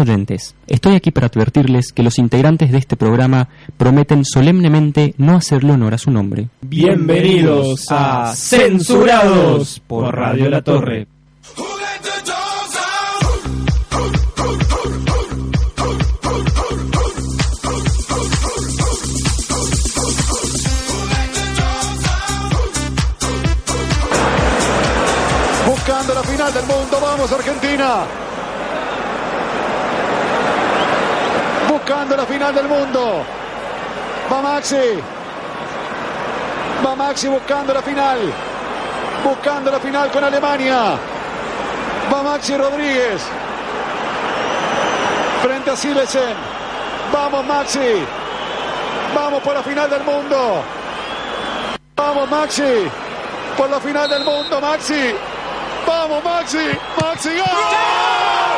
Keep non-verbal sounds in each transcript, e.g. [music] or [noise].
oyentes, estoy aquí para advertirles que los integrantes de este programa prometen solemnemente no hacerle honor a su nombre. Bienvenidos a Censurados por Radio La Torre. Buscando la final del mundo, vamos Argentina. Buscando la final del mundo. Va Maxi. Va Maxi buscando la final. Buscando la final con Alemania. Va Maxi Rodríguez. Frente a Silesen. Vamos Maxi. Vamos por la final del mundo. Vamos Maxi. Por la final del mundo Maxi. Vamos Maxi. Maxi. ¡Gol!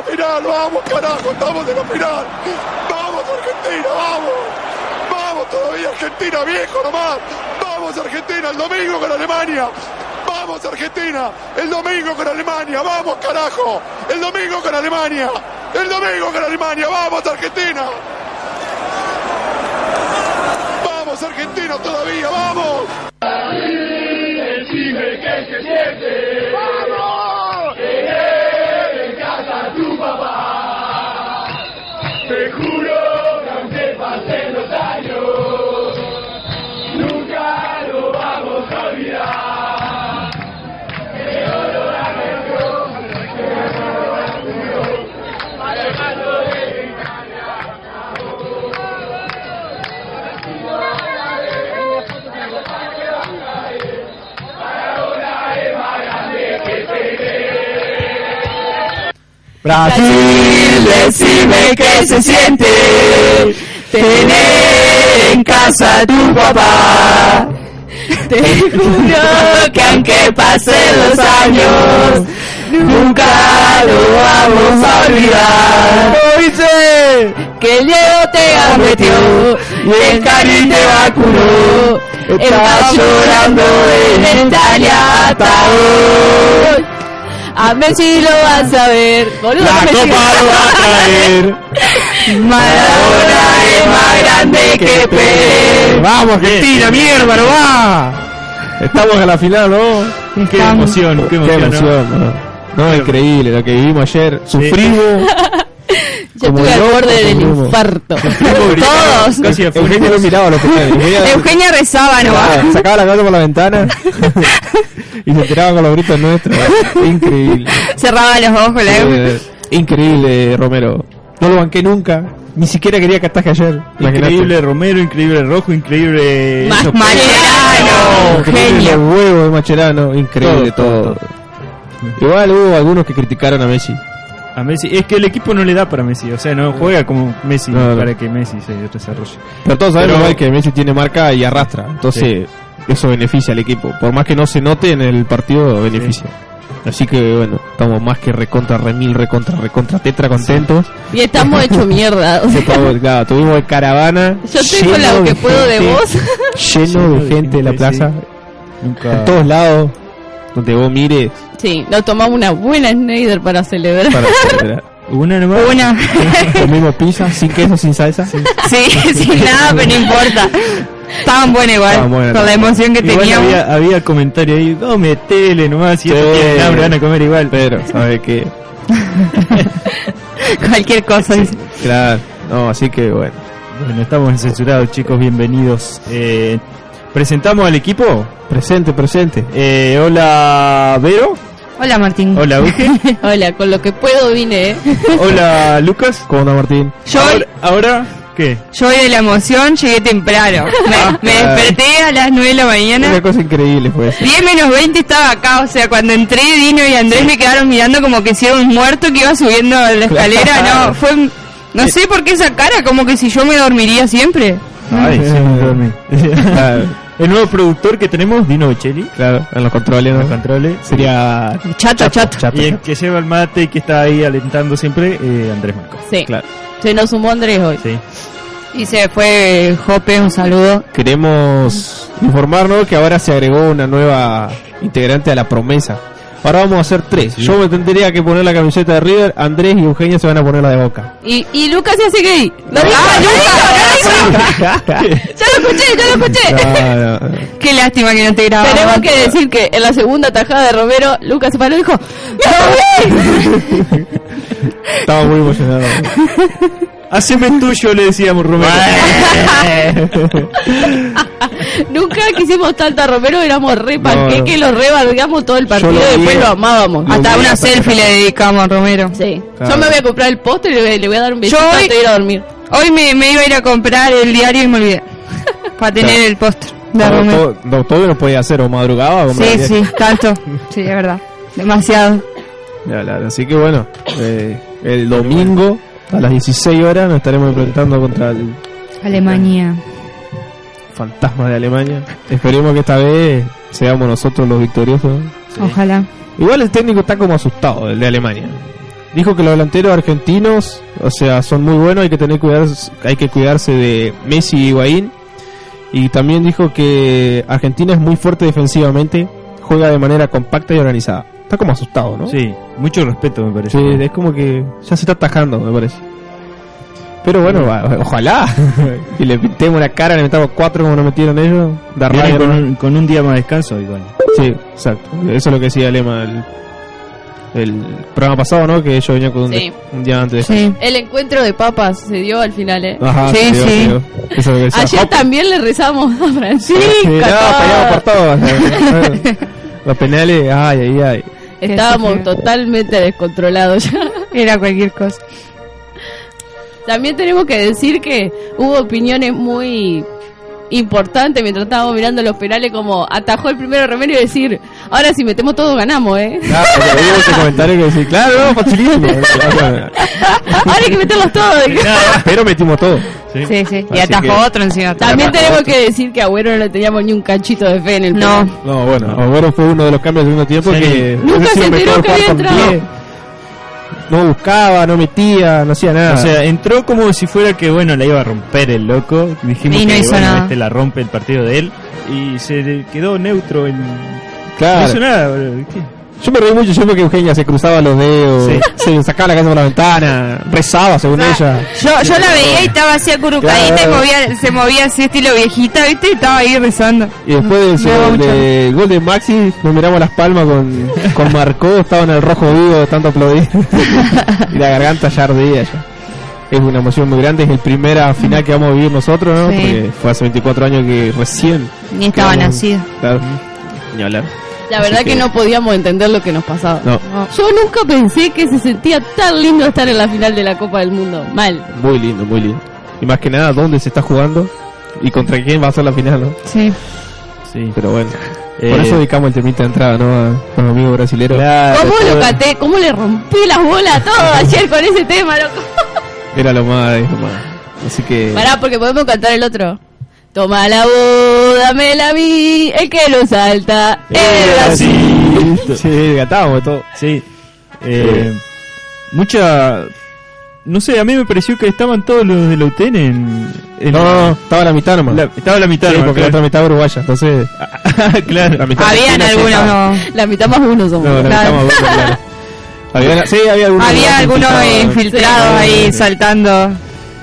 La final. Vamos carajo. Estamos en la final. Vamos Argentina. Vamos. Vamos todavía Argentina viejo nomás. Vamos Argentina el domingo con Alemania. Vamos Argentina, el domingo con Alemania, vamos carajo, el domingo con Alemania, el domingo con Alemania, vamos Argentina. Vamos Argentina todavía, vamos. ¡Vamos! Brasil, decime que se siente tener en casa a tu papá. Te juro que aunque pasen los años, nunca lo vamos a olvidar. Dice que el Diego te gambeteó y el Cari te vacunó. Estás llorando en Italia hasta hoy. A Messi lo vas a ver. Boludo, La copa lo va a traer. Maradona es más grande que Pelé. Vamos, Argentina, mierda, no va. Estamos en la final, ¿no? Qué emoción, qué emoción, ¿no? emoción, ¿no? No, increíble lo que vivimos ayer. Sufrimos. [laughs] Yo Como estuve al borde del sufrimos. infarto. [laughs] Todos. casi Eugenia no miraba a los. Eugenia- [laughs] Eugenia rezaba nomás. Ah, sacaba la cabeza por la ventana [laughs] y se enteraba con los gritos nuestros. Increíble. Cerraba los ojos la Eh, increíble, Romero. No lo banqué nunca. Ni siquiera quería que ataje ayer. Imagínate. Increíble Romero, increíble Rojo, increíble... Más Mascherano. Increíble Genio. los huevos de Macherano. Increíble Todo, todo. todo, Igual hubo algunos que criticaron a Messi. A Messi, es que el equipo no le da para Messi, o sea, no juega como Messi No, no. para que Messi se desarrolle. Pero todos sabemos Pero- que Messi tiene marca y arrastra. Entonces, eso beneficia al equipo. Por más que no se note en el partido, beneficia. Así que bueno, estamos más que recontra, remil, recontra, recontra, tetra contentos. Y estamos hecho mierda. [laughs] o sea, Estamos, claro, tuvimos el caravana. Yo lleno lo que de puedo de gente, vos. Lleno de gente en la sí. plaza. Nunca... En todos lados. Donde vos mires Sí, nos tomamos una buena Schneider para celebrar. para celebrar. Una nomás. Una. Comimos pizza sin queso, sin salsa. [laughs] Sí, sin nada, pero no importa. Estaban buenas igual. Estaban buenas, con la emoción que Igual teníamos. había, había comentario ahí, no metele nomás, si Sí. tienen hambre van a comer igual. Pero, ¿sabe qué? [laughs] Cualquier cosa. Claro. No, así que bueno. Bueno, estamos en censurados, chicos, bienvenidos. Eh, presentamos al equipo. Presente, presente. Eh, hola, Vero. Hola Martín. Hola, Uge. [laughs] Hola, con lo que puedo vine, ¿eh? [laughs] hola, Lucas. ¿Cómo anda Martín? Yo, Ahora, ahora, ¿qué? yo hoy de la emoción llegué temprano. [laughs] Me, me desperté a las 9 de la Una mañana. cosa increíble fue eso. 10 menos 20 estaba acá, o sea, cuando entré Dino y Andrés me quedaron mirando como que si era un muerto que iba subiendo la escalera, no, fue, no sé por qué esa cara, como que si yo me dormiría siempre. Ay, sí, me dormí. El nuevo productor que tenemos, Dino Bocelli. claro, en los controles, ¿no? Los controles. Sería Chato, chato. chato. Y el que lleva el mate y que está ahí alentando siempre, eh, Andrés Marco. Sí. Claro. Se nos sumó Andrés hoy. Sí. Y se fue Jope, un saludo. Queremos informarnos que ahora se agregó una nueva integrante a la promesa. Ahora vamos a hacer tres. Yo me tendría que poner la camiseta de River, Andrés y Eugenia se van a poner la de Boca. Y, y Lucas se hace gay. Lo dijo, Ya lo escuché, ya lo escuché. No, no. Qué lástima que no te grababa. Tenemos que decir que en la segunda tajada de Romero, Lucas se paró y dijo, [laughs] Estaba muy emocionado. [laughs] Haceme tuyo, le decíamos Romero. [laughs] Nunca quisimos tanto a Romero, éramos re No, panqueque, lo re bardeamos todo el partido lo y después lo amábamos. Lo Hasta una selfie le dedicamos a Romero. Sí. Claro. Yo me voy a comprar el postre y le voy, le voy a dar un besito antes de ir a dormir. Hoy me, me iba a ir a comprar el diario y me olvidé. Para tener Claro. el póster de Todo, Romero. todo, no, todo no podía hacer, o madrugaba o Sí, sí, tanto. Sí, es verdad. Demasiado. Ya, Así que bueno, eh, el domingo a las 16 horas nos estaremos enfrentando contra el Alemania. fantasma de Alemania. Esperemos que esta vez seamos nosotros los victoriosos. Ojalá. Igual el técnico está como asustado, el de Alemania. Dijo que los delanteros argentinos, o sea, son muy buenos, hay que tener cuidarse, hay que cuidarse de Messi y Higuaín. Y también dijo que Argentina es muy fuerte defensivamente, juega de manera compacta y organizada. Está como asustado, ¿no? Sí, mucho respeto me parece. Sí, es como que ya se está atajando, me parece. Pero bueno, va- ojalá. [laughs] y le pintemos una cara, le metamos cuatro como nos metieron ellos. Da Viene rabia, con, ¿no? un, con un día más de descanso igual. Sí, exacto. Eso es lo que decía Lema el, el programa pasado, ¿no? Que ellos venían con un, Sí. un día antes. Sí. El encuentro de papas se dio al final, ¿eh? Ajá, Sí, dio, sí. dio. Eso es lo que decía. Ayer también le rezamos a Francisca. Sí, no, por todo. [laughs] Los penales, ay, ay, ay. Estábamos totalmente descontrolados ya. [laughs] Era cualquier cosa. También tenemos que decir que hubo opiniones muy importantes mientras estábamos mirando los penales como atajó el primero Romero y decir, ahora si metemos todos ganamos, ¿eh? Claro, ese comentario que decía, claro, no, facilísimo. [laughs] ahora hay que meterlos todos. Pero metimos todo. Sí, sí. Y atajó que- otro encima. También tenemos otro. que decir que a Agüero no le teníamos ni un canchito de fe en el No. penal. No, bueno, Agüero fue uno de los cambios del segundo tiempo Sí. que Nunca se enteró que había entrado. 10. No buscaba, no metía, no hacía nada. O sea, entró como si fuera que, bueno, la iba a romper el loco. Dijimos Y no que, hizo bueno, nada. este la rompe el partido de él. Y se quedó neutro en... claro. No hizo nada, boludo. ¿Qué? Yo me reí mucho, yo que Eugenia se cruzaba los dedos, Sí. [laughs] se sacaba la cabeza por la ventana, rezaba según ella. Yo, yo la veía y estaba así acurrucadita Claro. y movía, se movía así estilo viejita, ¿viste? Y estaba ahí rezando. Y después del, del gol de Maxi, nos miramos las palmas con, con Marcó, estaba en el rojo vivo de tanto aplaudir. [laughs] y la garganta ya ardía ya. Es una emoción muy grande, es el primera final que vamos a vivir nosotros, ¿no? Sí. Porque fue hace 24 años que recién. Ni estaba nacido. Claro. Ni hablar. La verdad que... que- no podíamos entender lo que nos pasaba. No, Yo nunca pensé que se sentía tan lindo estar en la final de la Copa del Mundo. Mal. muy lindo, muy lindo. Y más que nada, ¿dónde se está jugando? Y contra quién va a ser la final, ¿no? Sí. Sí. Pero bueno, Eh, por eso dedicamos el temita de entrada, ¿no? A, a los amigos brasileños. claro, ¿Cómo todo- lo caté? ¿Cómo le rompí las bolas a todo [laughs] ayer con ese tema, loco? Era lo más, lo más. Así que. Pará, porque podemos cantar el otro. Toma la voz, dámela a mí, el que lo salta, el Brasil. Sí, gatábamos todo. Sí. Eh, Mucha... No sé, a mí me pareció que estaban todos los de la UTN en... en- No, no, estaba la mitad nomás. la- estaba la mitad. porque la otra mitad uruguaya, entonces. [laughs] claro. La mitad Habían algunos, no. La mitad más uno somos. No, la mitad Claro. más buena, claro. [laughs] Había, sí, había algunos. Había algunos infiltrados. ahí saltando.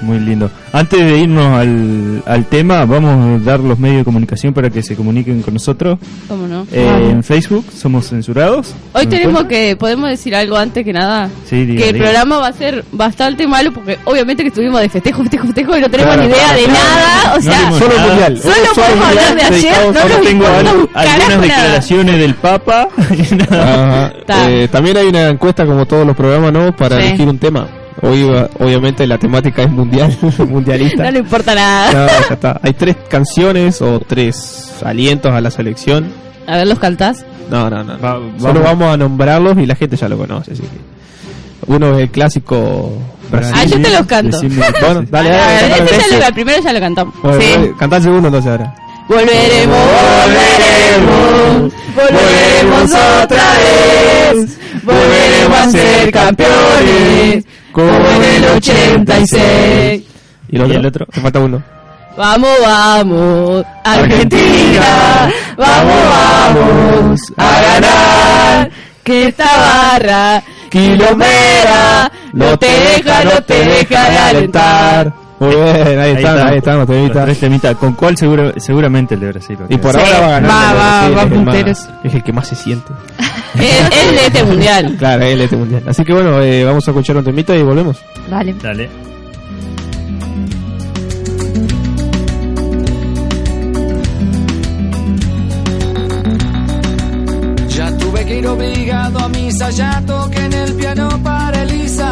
Muy lindo. Antes de irnos al, al tema, vamos a dar los medios de comunicación para que se comuniquen con nosotros. ¿Cómo no? Eh, En Facebook somos censurados. Hoy ¿Me tenemos encuentran? que, podemos decir algo antes que nada. Sí, diga, que el programa va a ser bastante malo porque obviamente que estuvimos de festejo, festejo, festejo y no tenemos Claro, ni idea claro, de claro. nada. O No sea, Solo nada. mundial. solo Solo podemos mundial hablar de ayer. dedicado No nos Tengo al- algunas nada. declaraciones del Papa. y [laughs] nada. Ajá. Está. Eh, también hay una encuesta como todos los programas, ¿no? Para Sí. elegir un tema. Hoy obviamente la temática es mundial, [laughs] mundialista. No le importa nada. No, ya está. Hay tres canciones o tres alientos a la selección. A ver, los cantás. No, no, no. Va- Solo vamos. vamos a nombrarlos y la gente ya lo conoce. Así que uno es el clásico Brasil. Ah, yo te los canto. Bueno, dale, dale, dale, este ya dale. lo, el primero ya lo cantamos. Bueno, sí. Cantá el segundo entonces ahora. Volveremos, volveremos, volveremos otra vez, volveremos a ser campeones, como en el 86. ¿Y el otro? ¿Y el otro? Te falta uno. Vamos, vamos, Argentina, vamos, vamos a ganar, que esta barra kilomera no te deja, no te deja de alentar. Muy bien, ahí, están, ahí están los temitas. tres temitas. ¿Con cuál seguro, seguramente el de Brasil? va a Y por quedar. ahora va ganando. Va, va, Brasil, va es el más-. Es el que más se siente. [laughs] Es, es de este mundial. Claro, él este mundial. Así que bueno, eh, vamos a escuchar un temita y volvemos. Dale. Dale. Ya tuve que ir obligado a misa, ya toqué en el piano para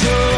Y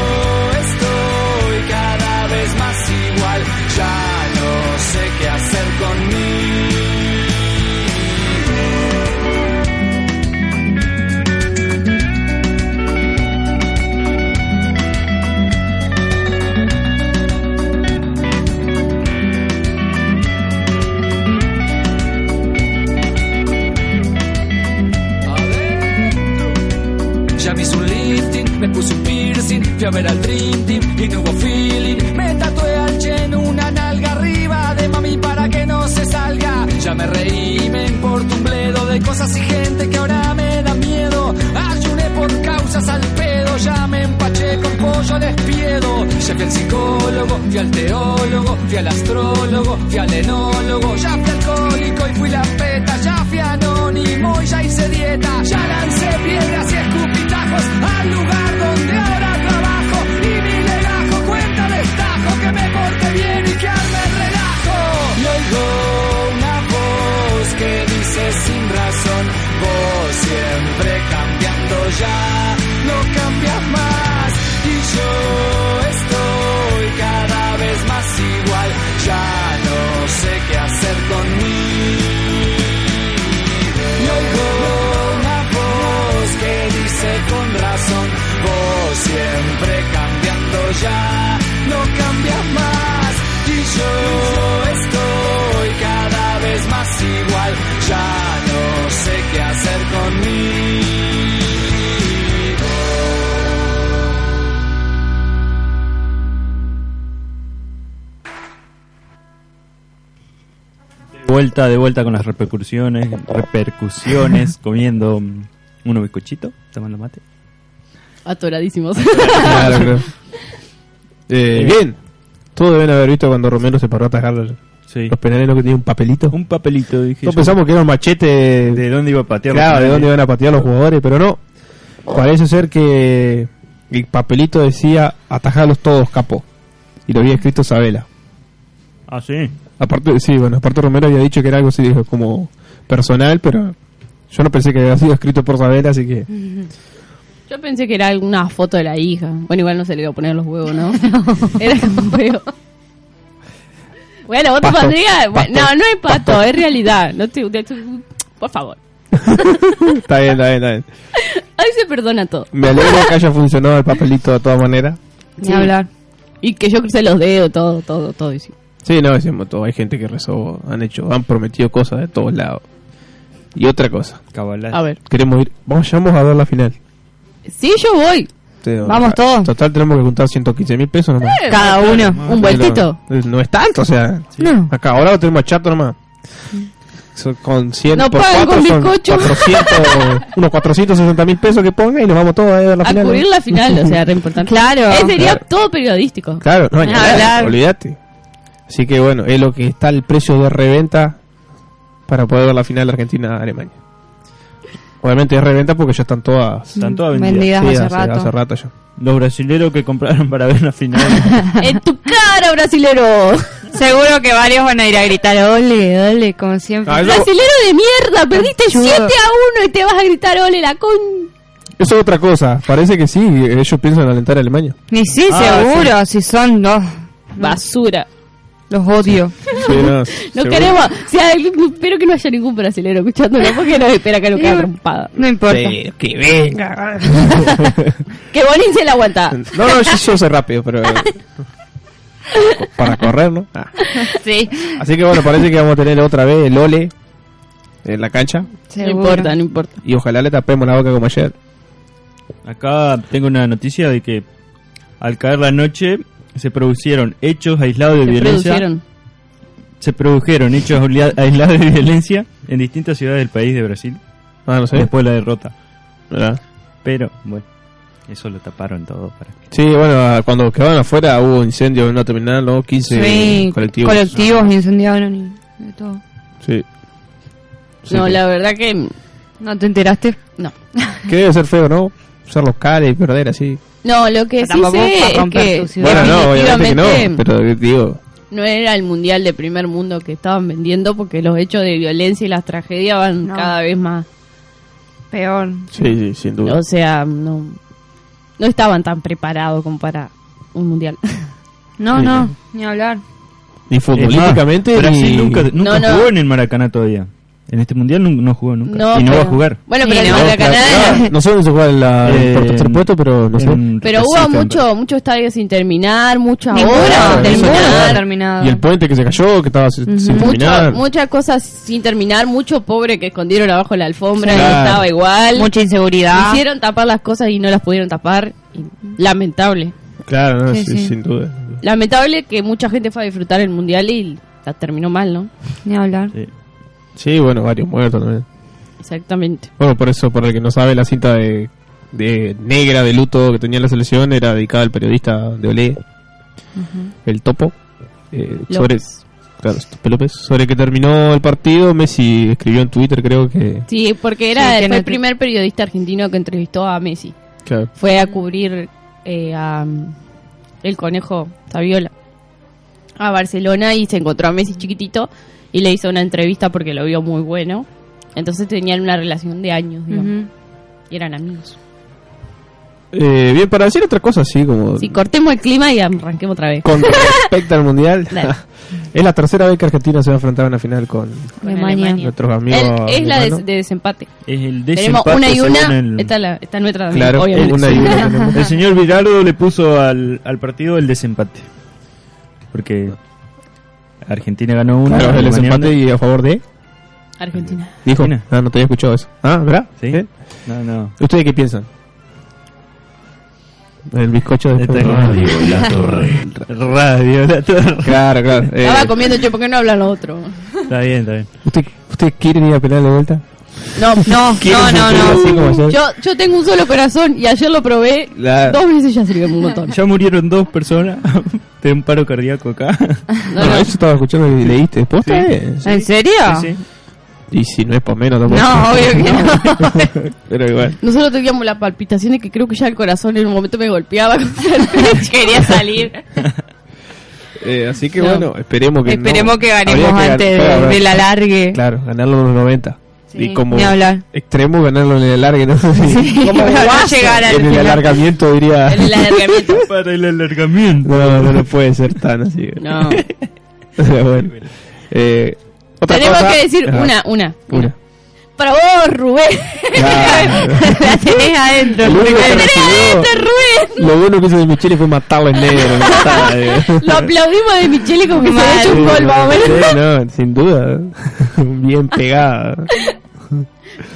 ver al Dream y no hubo feeling. Me tatué al Chen una nalga arriba de mami para que no se salga. Ya me reí, me importa un bledo de cosas y gente que ahora me da miedo. Ayuné por causas al pedo, ya me empaché con pollo despiedo. Ya fui al psicólogo, fui al teólogo, fui al astrólogo, fui al enólogo. Vuelta, de vuelta con las repercusiones, repercusiones, [laughs] comiendo unos bizcochitos, tomando mate. Atoradísimos. Claro. [laughs] Eh, bien. Todos deben haber visto cuando Romero se paró a atajar los, Sí. los penales, ¿no? que tenía un papelito. Un papelito, dije. Yo. pensamos que era un machete de dónde iba a patear. los Claro, de dónde iban a patear los jugadores, pero no. Parece ser que el papelito decía atajarlos todos, capo. Y lo había escrito Sabela. Ah, sí. Aparte, sí, bueno, aparte Romero había dicho que era algo así dijo, como personal, pero yo no pensé que había sido escrito por Sabela, así que [laughs] Yo pensé que era alguna foto de la hija. Bueno, igual no se le iba a poner los huevos, ¿no? [laughs] Era como feo. Bueno, vos te Pasto, pondrías... pasto, no, no es pato, es realidad. No te, te- por favor. [laughs] está bien, está bien, está bien. Ahí se perdona todo. Me alegro que haya funcionado el papelito de todas maneras. Sí. Ni hablar. Y que yo crucé los dedos, todo, todo, todo. y sí. Sí, no, decimos todo. Hay gente que rezó, han hecho, han prometido cosas de todos lados. Y otra cosa, Cabalazo. A ver. queremos ir, vamos, vamos a ver la final. Sí, yo voy. Sí, Vamos todos. Total, tenemos que juntar 115 mil pesos nomás. Cada uno. Un vueltito. No, no es tanto, o sea. No. Acá ahora lo tenemos a chato nomás. Con 100 No por pagan 4 con son bizcocho. 400, unos 460 mil pesos que ponga y nos vamos todos a ver la A final. cubrir ¿no? la final, o sea, re importante. [laughs] Claro. Eh, sería Claro. todo periodístico. Claro, no, claro. olvídate. Así que bueno, es lo que está el precio de reventa para poder ver la final de Argentina-Alemania. Obviamente es reventa porque ya están todas Están todas vendidas. Vendidas sí, hace, hace, rato. hace rato ya. Los brasileros que compraron para ver la final. [laughs] ¡En tu cara, brasilero! Seguro que varios van a ir a gritar ole, ole, como siempre. Ah, ¡Brasilero de mierda! ¡Perdiste Chudo. 7 a 1 y te vas a gritar ole la con... eso es otra cosa. Parece que sí, ellos piensan alentar a Alemania. Ni sí, Ah, seguro, si son dos. Basura. Los odio. Sí, no, [laughs] queremos... O sea, espero que no haya ningún brasilero escuchándolo porque nos espera que nos quede trompada. No importa. Que venga. [laughs] Que Bonin se la aguanta. No, no, yo, yo soy rápido, pero. [laughs] para correr, ¿no? Ah. Sí. Así que bueno, parece que vamos a tener otra vez el Ole en la cancha. No importa, no importa. Y ojalá le tapemos la boca como ayer. Acá tengo una noticia de que al caer la noche se produjeron hechos aislados de Se violencia. produjeron. Se produjeron hechos aislados de violencia en distintas ciudades del país de Brasil Ah, no sé. después de la derrota. ¿verdad? Pero bueno, eso lo taparon todo para que Sí, bueno, cuando quedaban afuera hubo incendios en una terminal, ¿no? 15 Sí, colectivos. colectivos incendiaron y de todo. Sí. Sí, No, que- la verdad que... ¿No te enteraste? No. Que debe ser feo, ¿no? Ser locales y perder así. No, lo que sí Tampoco sé es que. Bueno, no, obviamente que definitivamente no. Pero digo, no era el mundial de primer mundo que estaban vendiendo porque los hechos de violencia y las tragedias van No. cada vez más. Peor. sí, sí, sin duda. O sea, no, no estaban tan preparados como para un mundial. [laughs] No, Sí. no, ni hablar. Ni futbolísticamente, Brasil nunca, nunca No, no. jugó en el Maracaná todavía. En este mundial no, no jugó nunca. No, y no va a jugar. Bueno, Sí, pero el no, Ah, No se juega [laughs] en la, Eh, por tercer puesto, pero sé. En Pero hubo mucho, muchos estadios sin terminar, muchas obras sin terminar. Y el puente que se cayó, que estaba sin sin mucho- terminar. muchas cosas sin terminar, mucho pobre que escondieron abajo la alfombra y Claro. estaba igual. Mucha inseguridad. Hicieron tapar las cosas y no las pudieron tapar. Lamentable. Claro, no, Sí, sí, sí. sin duda. Lamentable que mucha gente fue a disfrutar el mundial y la terminó mal, ¿no? Ni hablar. Sí. Bueno, varios muertos también. Exactamente. Bueno, por eso, por el que no sabe, la cinta de, de negra de luto que tenía la selección era dedicada al periodista de Olé, el Topo. eh, sobre, López. claro, López. Sobre que terminó el partido, Messi escribió en Twitter, creo que. Sí, porque era Sí, fue el primer periodista argentino que entrevistó a Messi. Claro. Fue a cubrir eh, a mm, el conejo Saviola a Barcelona y se encontró a Messi chiquitito y le hizo una entrevista porque lo vio muy bueno. Entonces tenían una relación de años, digamos, y eran amigos. Eh, bien, para decir otra cosa, así como. Si cortemos el clima y arranquemos otra vez. Con respecto al mundial, [laughs] es la tercera vez que Argentina se va a enfrentar a una final con Con Alemania. nuestros amigos. El- es la de, desempate. Es el Tenemos desempate una y una. el- Esta, es la, nuestra también, Claro, obviamente. una y una tenemos. El señor Virardo le puso al, al partido el desempate. Porque Argentina ganó uno. Claro, el desempate y a favor de. Argentina. Dijo. Argentina. Ah, no te había escuchado eso. Ah, ¿verdad? ¿Sí? ¿Eh? No, no. ¿Ustedes qué piensan? El bizcocho de Este- Radio La [laughs] Torre. Radio, la torre. Claro, claro. Eh, Estaba comiendo yo, ¿por qué no hablan los otros? Está bien, está bien. ¿usted, ¿Usted quiere ir a penal de vuelta? No, no, [laughs] no, no, no. Yo, yo tengo un solo corazón y ayer lo probé La- dos veces ya sirve un montón. Ya murieron dos personas [laughs] de un paro cardíaco acá. [laughs] No, No, no. eso estaba escuchando y leíste. ¿Posta? Sí. ¿En serio? Sí, sí. Y si no es por menos tampoco. No, obvio que no. Pero igual. Nosotros teníamos la palpitación de que creo que ya el corazón en un momento me golpeaba. Quería salir. Eh, así que No. bueno, esperemos que no- Esperemos que ganemos antes de, claro, de la largue. Claro, ganarlo en los 90. Sí, y como extremo ganarlo en el alargue, ¿no? [laughs] [laughs] Como no llegar al en el final. alargamiento diría... [laughs] El alargamiento. Para el alargamiento. No, no, no puede ser tan así. No. Bueno. Eh, otra Tenemos cosa- que decir Ajá, una, una. Una. Para vos, Rubén. Claro. [laughs] La tenés adentro. Que Rubén. recibió- Este Rubén. Lo bueno que hizo de Michele fue matarlo en negro. eh. Lo aplaudimos de Michele como que se había hecho un gol, más. Sí, no, sin duda. [laughs] Bien pegada.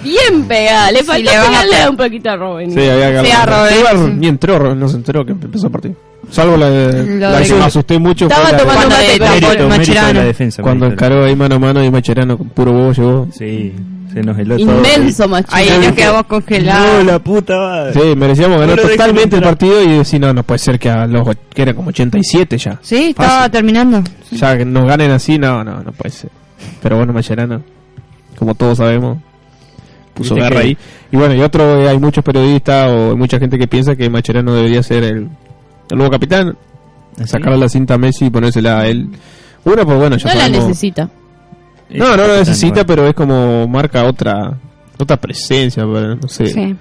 Bien pegada. Le faltó le van a pegarle pe- un poquito a Robin. Sí, había que Sí, a sí. Ni entró, no se enteró que empezó el partido. Salvo la, de- la de- que me asusté mucho. Estaba fue la tomando Cuando mate, de- pero de- Mérito, mérito de Macherano. la defensa. Cuando encaró ahí mano a mano y Macherano con puro huevo llegó. Sí, se nos heló todo. Inmenso, macho. Ahí nos quedamos congelados. No, la puta madre. Sí, merecíamos ganar No totalmente el partido y decir, no, no puede ser que a los que era como 87 ya. Sí, estaba Fácil. terminando. Ya que nos ganen así, no, no, no puede ser. Pero bueno, Macherano, como todos sabemos, puso garra que- ahí. Y bueno, y otro, eh, hay muchos periodistas o hay mucha gente que piensa que Macherano debería ser el, el nuevo capitán, ¿Así? sacarle la cinta a Messi y ponérsela a él. Uno, pues bueno, ya No la necesita. No, no Capitán, necesita, pero es como marca otra otra presencia, pero no sé. Sí.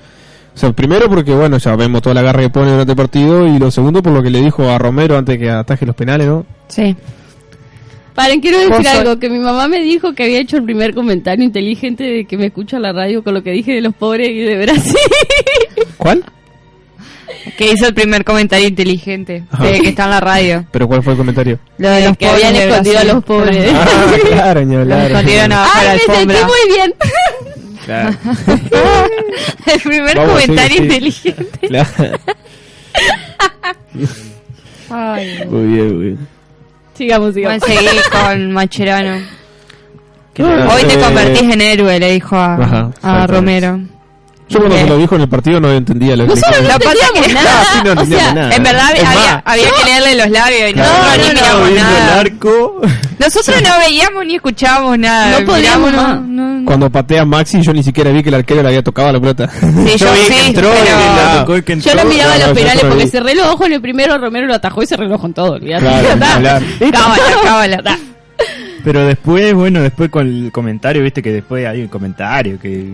O sea, primero porque, bueno, ya vemos toda la garra que pone durante el partido y lo segundo por lo que le dijo a Romero antes que ataje los penales, ¿no? Sí. Paren, quiero decir algo, que mi mamá me dijo que había hecho el primer comentario inteligente de que me escucha la radio con lo que dije de los pobres y de Brasil. ¿Cuál? Que hizo el primer comentario inteligente. De que está en la radio. [laughs] ¿Pero cuál fue el comentario? Lo de los que habían pobres escondido a los pobres. ah, claro, ni [laughs] Los hablar. escondieron abajo de la ¡Ay, me sentí muy bien! Claro, [laughs] el primer Vamos, comentario sí. inteligente. claro. Ay. Muy bien, muy bien. sigamos, sigamos. Bueno, seguí con Macherano. Ah, Hoy te eh, convertís en héroe, le dijo a, Ajá, a. Romero. Yo cuando se lo dijo en el partido no entendía lo que Nosotros no entendíamos que- nada. Sí, no o sea, nada. En verdad Es había, había que leerle los labios y Claro. nosotros No, ni no, miramos viendo el nada. arco. Nosotros no veíamos ni escuchábamos nada. No podíamos no. Cuando patea Maxi yo ni siquiera vi que el arquero le había tocado la pelota. Sí, yo vi que entró y pero- le tocó y que Yo miraba no, los penales porque cerré los ojos en el primero, Romero lo atajó y cerré los ojos en todo, olvídate. [laughs] Cábala, cábala. Pero después, bueno, después con el comentario, viste que después hay un comentario que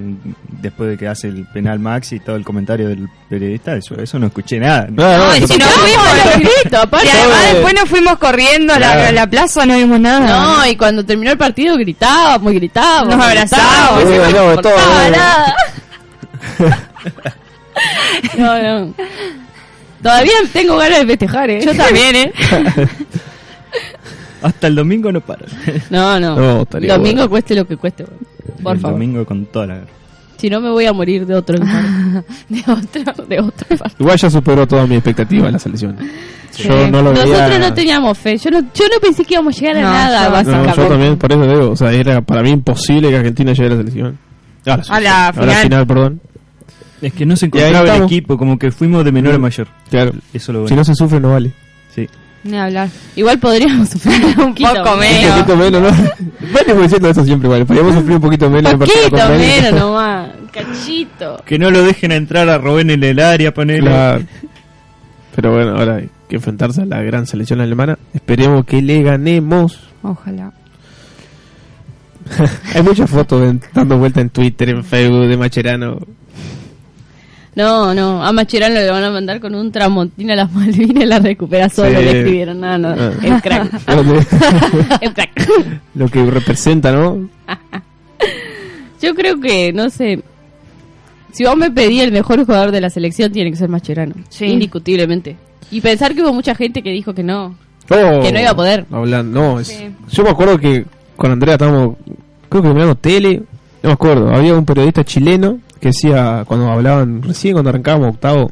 después de que hace el penal Maxi y todo el comentario del periodista, eso, eso no escuché nada. No, no, No, si no tampoco. fuimos, los gritos, aparte. Y además después nos fuimos corriendo a la, a la plaza, no vimos nada. No, y cuando terminó el partido gritábamos gritábamos. Nos abrazábamos. gritábamos, y Sí, no no, todo, nada. [laughs] No, no. Todavía tengo ganas de festejar, ¿eh? Yo también, ¿eh? [laughs] Hasta el domingo no para. [laughs] No, no. Domingo bueno. cueste lo que cueste. Por el favor. domingo con toda la... Si no me voy a morir de otro [laughs] de otro, de otro infarto. Igual ya superó toda mi expectativa la selección. Yo no lo veía. Nosotros no teníamos fe. Yo no, yo no pensé que íbamos a llegar a No, nada, yo- No, básicamente. yo también, por eso digo. O sea, era para mí imposible que Argentina llegue a la selección. A la, A la final. final, perdón. Es que no se encontraba el equipo, como que fuimos de menor a mayor. Claro. Eso lo Si no se sufre, no vale. Sí. Ni hablar. Igual podríamos [laughs] sufrir un poquito poco Un menos. poquito menos, ¿no? Venimos diciendo eso siempre, igual. Podríamos sufrir un poquito menos. en el partido Poquito con México. menos [laughs] nomás. Cachito. Que no lo dejen entrar a Robén en el área, ponerlo. Claro. Pero bueno, ahora hay que enfrentarse a la gran selección alemana. Esperemos que le ganemos. Ojalá. [laughs] Hay muchas fotos en- dando vuelta en Twitter, en Facebook de Macherano. No, no. A Macherano le van a mandar con un tramontina a las [laughs] Malvinas y la recupera solo. Sí. Le escribieron. No, no. Ah. Es crack. [laughs] es [laughs] crack. Lo que representa, ¿no? Yo creo que, no sé. Si vos me pedí el mejor jugador de la selección, tiene que ser Mascherano. Sí. Indiscutiblemente. Y pensar que hubo mucha gente que dijo que no. Oh, Que no iba a poder. Hablando, no, es- Sí. yo me acuerdo que con Andrea estábamos, creo que mirando tele, no me acuerdo, había un periodista chileno que decía, cuando hablaban recién, cuando arrancábamos octavo,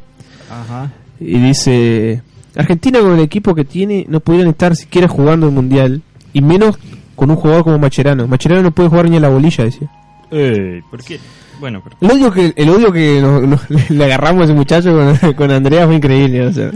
Ajá. Y dice, Argentina con el equipo que tiene no pudieran estar siquiera jugando el Mundial. Y menos con un jugador como Macherano. Macherano no puede jugar ni a la bolilla, decía. Eh, ¿Por qué? Bueno, pero... El odio que, el odio que nos- nos- [laughs] le agarramos a ese muchacho con, [laughs] con Andrea fue increíble. O sea,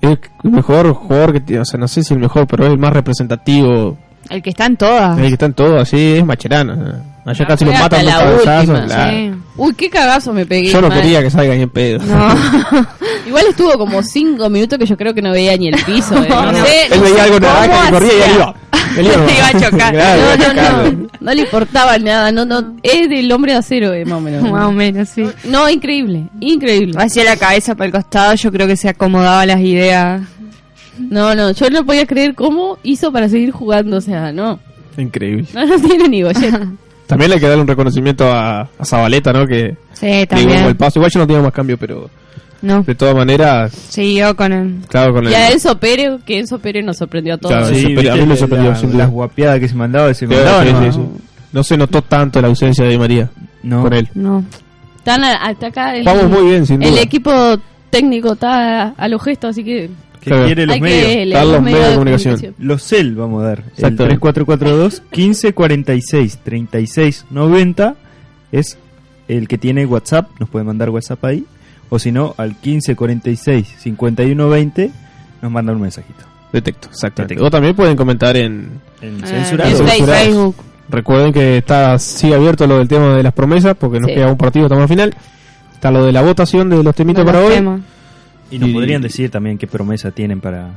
es el mejor jugador que tiene, o sea, no sé si el mejor, pero es el más representativo. El que está en todas. El que está en todo, así es Macherano. o sea. Allá casi lo matan de la cabezazo. última, claro. Sí. Uy, qué cagazo me pegué. Yo no mal. quería que salga ni en pedo. No. [laughs] Igual estuvo como cinco minutos que yo creo que no veía ni el piso. eh. [laughs] No, No, no. sé, Él veía algo naranja que corría y hacía. iba. Él iba, [laughs] a chocar. Claro, iba a No, no, chocar. no, no le importaba nada, no, no, es del hombre de acero, eh, más o menos. Más o menos, sí. No, increíble, increíble. Hacía la cabeza para el costado, yo creo que se acomodaba las ideas. No, no, yo no podía creer cómo hizo para seguir jugando, o sea, no, Increíble. no, no tiene ni Goyet. También le hay que darle un reconocimiento a, a Zabaleta, ¿no? Que Sí, también. el paso. Igual yo no tenía más cambio, pero No, de todas maneras, siguió con el... claro, con el. Y a Enzo Pérez, que Enzo Pérez nos sorprendió a todos. Claro, Sí, pero a mí me sorprendió, la-. Las guapiadas que se mandaba, se Sí, mandaba, sí, ¿no? sí, sí. No se notó tanto la ausencia de María No. con él. No. Están a- hasta acá el, Vamos muy bien, sin el duda. equipo técnico está a, a los gestos, así que Que Claro. quiere los hay medios. que leer Dar los los medios de comunicación. comunicación. Los CEL vamos a dar. Exacto. El 3442 1546 3690 es el que tiene WhatsApp, nos puede mandar WhatsApp ahí. O si no, al 1546 5120 nos manda un mensajito. Detecto, exactamente. Detecto. O también pueden comentar en. En censurado. en Censurados. Facebook. Recuerden que está sigue abierto lo del tema de las promesas, porque nos Sí. queda un partido, estamos al final. Está lo de la votación de los temitas Con para los hoy. temas. Y nos Y- podrían decir también qué promesa tienen para...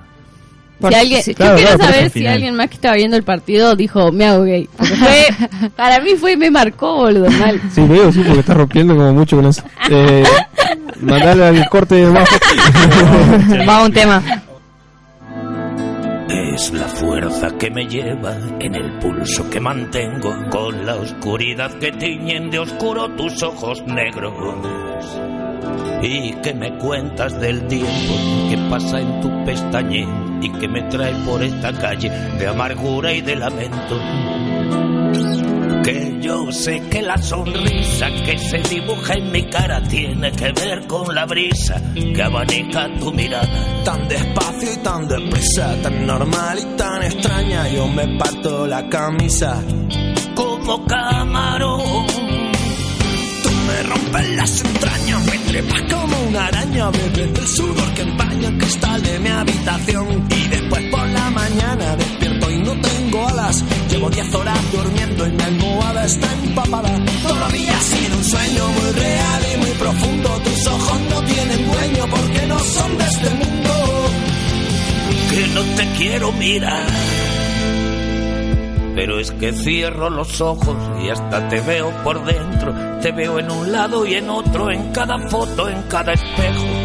Por- Si alguien, sí, yo claro, quiero saber si final. alguien más que estaba viendo el partido dijo me hago gay. Fue, [laughs] para mí fue, me marcó, boludo, mal. Sí, veo, sí, porque está rompiendo como mucho con eso. Eh, mandale al corte más. [laughs] Va un tema. Es la fuerza que me lleva en el pulso que mantengo con la oscuridad que tiñen de oscuro tus ojos negros. Y que me cuentas del tiempo que pasa en tu pestañeo y que me trae por esta calle de amargura y de lamento. Que yo sé que la sonrisa que se dibuja en mi cara tiene que ver con la brisa que abanica tu mirada. Tan despacio y tan deprisa, tan normal y tan extraña, yo me parto la camisa. como camarón. Tú me rompes las entrañas, me trepas como una araña, bebes del sudor que empaña el cristal de mi habitación. Y después por la mañana despierto no tengo alas. Llevo 10 horas durmiendo y mi almohada está empapada. Todavía sido un sueño muy real y muy profundo. Tus ojos no tienen dueño porque no son de este mundo. que no te quiero mirar. Pero es que cierro los ojos y hasta te veo por dentro. Te veo en un lado y en otro, en cada foto, en cada espejo.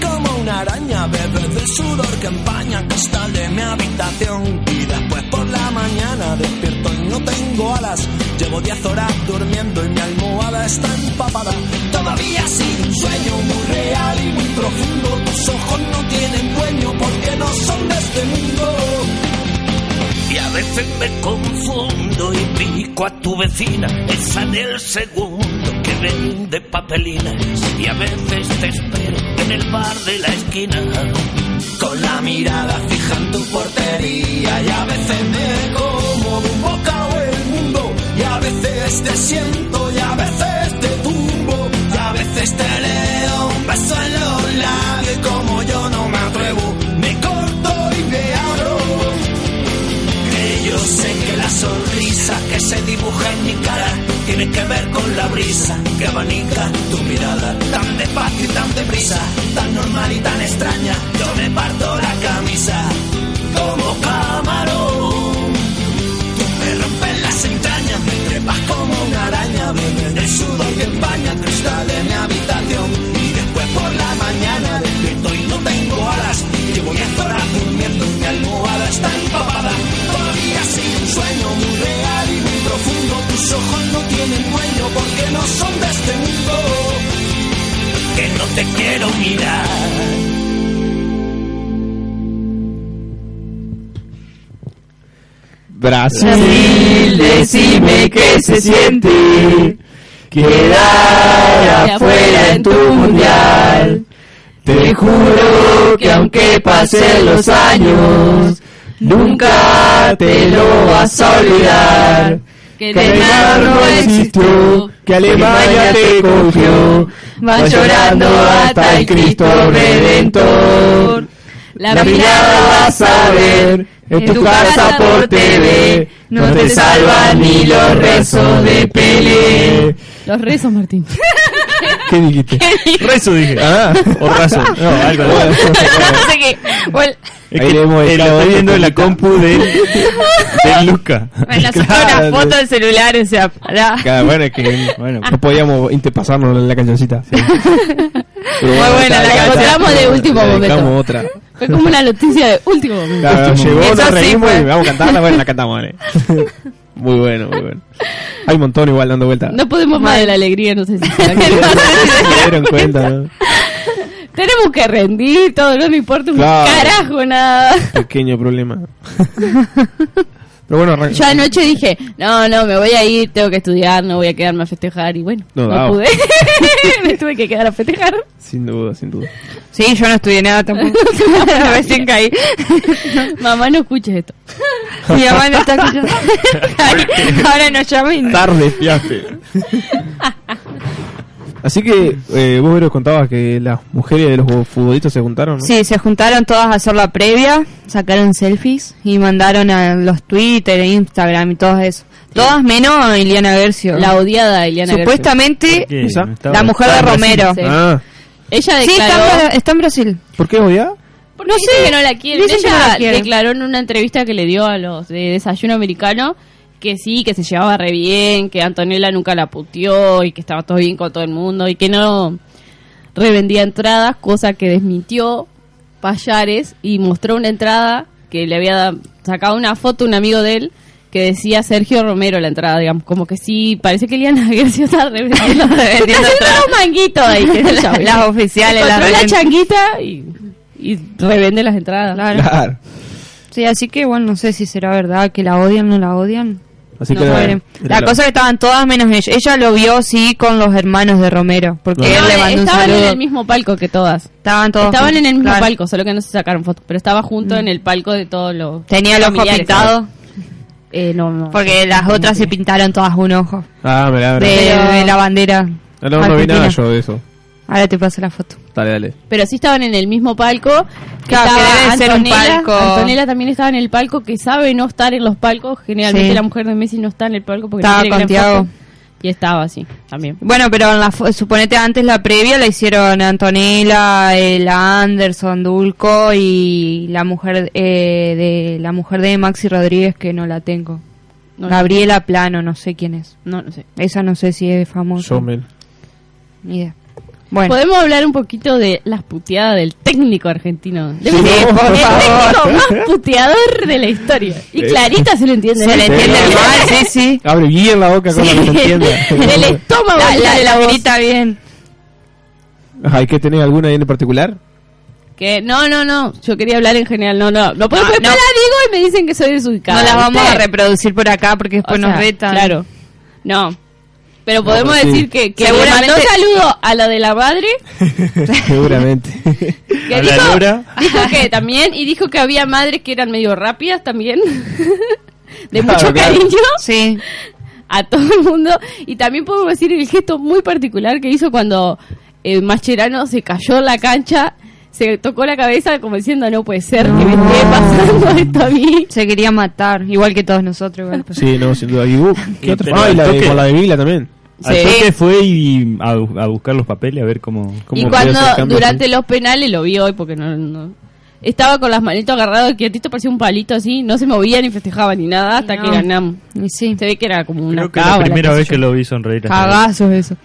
como una araña. Bebes del sudor que empaña el cristal de mi habitación. Y después por la mañana despierto y no tengo alas. Llevo 10 horas durmiendo y mi almohada está empapada. Todavía un sueño muy real y muy profundo. Tus ojos no tienen dueño porque no son de este mundo. Y a veces me confundo y pico a tu vecina, esa del segundo que vende papelinas. Y a veces te espero en el bar de la esquina. Con la mirada fija en tu portería y a veces me como de un bocado el mundo. Y a veces te siento y a veces te tumbo. Y a veces te leo un beso en los labios como yo no me atrevo. Me corto y me abro. Que yo sé que la sonrisa que se dibuja en mi cara tiene que ver con la brisa que abanica tu mirada tan despacio y tan deprisa, tan normal y tan extraña. Yo me parto la camisa Brasil, decime qué se siente quedar afuera en tu mundial. Te juro que aunque pasen los años, nunca te lo vas a olvidar. Que Neymar no existió, que Alemania te cogió, vas llorando hasta el Cristo Redentor. La mirada vas a ver en tu casa por TV, no te salvan ni los rezos de Pelé. Los rezos, Martín. [laughs] ¿Qué dijiste? Rezo dije. Ah, O razo. No, algo No sé qué. Es Ahí que lo estoy de viendo en la compu de, de Luca. bueno, saca Claro, una foto del celular, o sea, pará. Claro, bueno, es que Bueno, no podíamos interpasarnos en la cancioncita. Pero Muy buena, la está, encontramos está. de último Le momento. dedicamos otra. Fue como una noticia de último momento. Claro, Último llegó, nos Eso sí reímos fue. y vamos a cantarla, bueno, la cantamos, vale. [laughs] Muy bueno, muy bueno. Hay un montón igual dando vueltas. No podemos más de la alegría, no sé si se dan [laughs] Se cuenta. dieron cuenta, ¿no? Tenemos que rendir, todo, no me importa un Claro. carajo nada. Pequeño problema. [laughs] Pero bueno, Yo anoche dije, no, no, me voy a ir, tengo que estudiar, no voy a quedarme a festejar. Y bueno, No no, pude. [laughs] me tuve que quedar a festejar. sin duda, sin duda. Sí, yo no estudié nada tampoco. [laughs] Recién caí. Mamá, no escuches esto. Mi mamá no está escuchando. Ahora nos llamen. Tarde, fiaste. Así que eh, vos Vero contabas que las mujeres de los futbolistas se juntaron, ¿no? Sí, se juntaron todas a hacer la previa, sacaron selfies y mandaron a los Twitter, e Instagram y todo eso. Todas menos a Iliana Gercio. La odiada Eliana Gercio. Supuestamente la mujer de. Romero. Sí. Ah, Ella Sí, declaró... está, en Bra- está en Brasil. ¿por qué odia? Porque no sé que no la quieren. Dicen que Ella no la quieren. declaró en una entrevista que le dio a los de Desayuno Americano que sí, que se llevaba re bien, que Antonella nunca la puteó y que estaba todo bien con todo el mundo y que no revendía entradas, cosa que desmintió Payares y mostró una entrada que le había sacado una foto un amigo de él que decía Sergio Romero la entrada, digamos, como que sí, parece que Eliana [laughs] Gercio está revendiendo, un manguito ahí. [laughs] Las oficiales, la revenden. changuita y, y revende las entradas. Claro. Claro. Sí, así que bueno, no sé si será verdad que la odian o no la odian. Así No que era- sabremos. era La cosa es que estaban todas menos ella. Ella lo vio, sí, con los hermanos de Romero. Porque No, él le No, mandó un estaban en el mismo palco que todas. Estaban todos Estaban en el mismo claro. palco, solo que no se sacaron fotos, pero estaba junto en el palco de todos los Tenía el ojo pintado. Eh, no, no. Porque las otras se pintaron todas un ojo. Ah, mirá, De, de la bandera. No, no, no vi nada yo de eso. Ahora te paso la foto. Dale, dale. Pero sí estaban en el mismo palco. Claro, Estaba que debe ser un Antonella, palco. Antonella también estaba en el palco, que sabe no estar en los palcos. Generalmente Sí. la mujer de Messi no está en el palco porque Estaba no con enfoquen. Y estaba así, también. Bueno, pero en la suponete antes la previa la hicieron Antonella, la Anderson, Dulco y la mujer eh, de la mujer de Maxi Rodríguez que no la tengo. No, Gabriela Plano, no sé quién es. No, no sé. Esa no sé si es famosa. Yo, men. Ni idea. Bueno, Podemos hablar un poquito de las puteadas del técnico argentino. Del Sí, por el favor. técnico más puteador de la historia. Y. Clarita se lo entiende. se le entiende Sí. mal, sí, sí. Abre bien la boca con la que se entienda. [laughs] El estómago La, la, la la grita bien. ¿Hay que tener alguna en particular? Que no, no, no. Yo quería hablar en general. No, no. No puedo No, después no. la digo y me dicen que soy desubicada. No las vamos ¿viste? a reproducir por acá porque O después sea, nos retan. Claro. No. Pero No, podemos pero sí. decir que, Seguramente- mandó saludo a la de la madre. [laughs] Seguramente. Que A la dijo, que también. Y dijo que había madres que eran medio rápidas también. [laughs] de Claro, mucho claro. cariño. Sí. a todo el mundo. Y también podemos decir el gesto muy particular que hizo cuando eh, Mascherano se cayó en la cancha, se tocó la cabeza como diciendo no puede ser que me esté pasando esto a mí. Se quería matar, igual que todos nosotros. Igual, pues. Sí, no, sin duda. ¿Y [laughs] pero Ah, y la de, con la de Vila también. Toque fue y a, a buscar los papeles a ver cómo... ¿Cómo Y cuando durante así? los penales lo vi hoy porque no, no- estaba con las manitos agarradas, quietito parecía un palito así, no se movía ni festejaba ni nada hasta No. que ganamos. Y sí, Se ve que era como una Creo que es la primera vez yo. que lo vi sonreír. cagazos eso.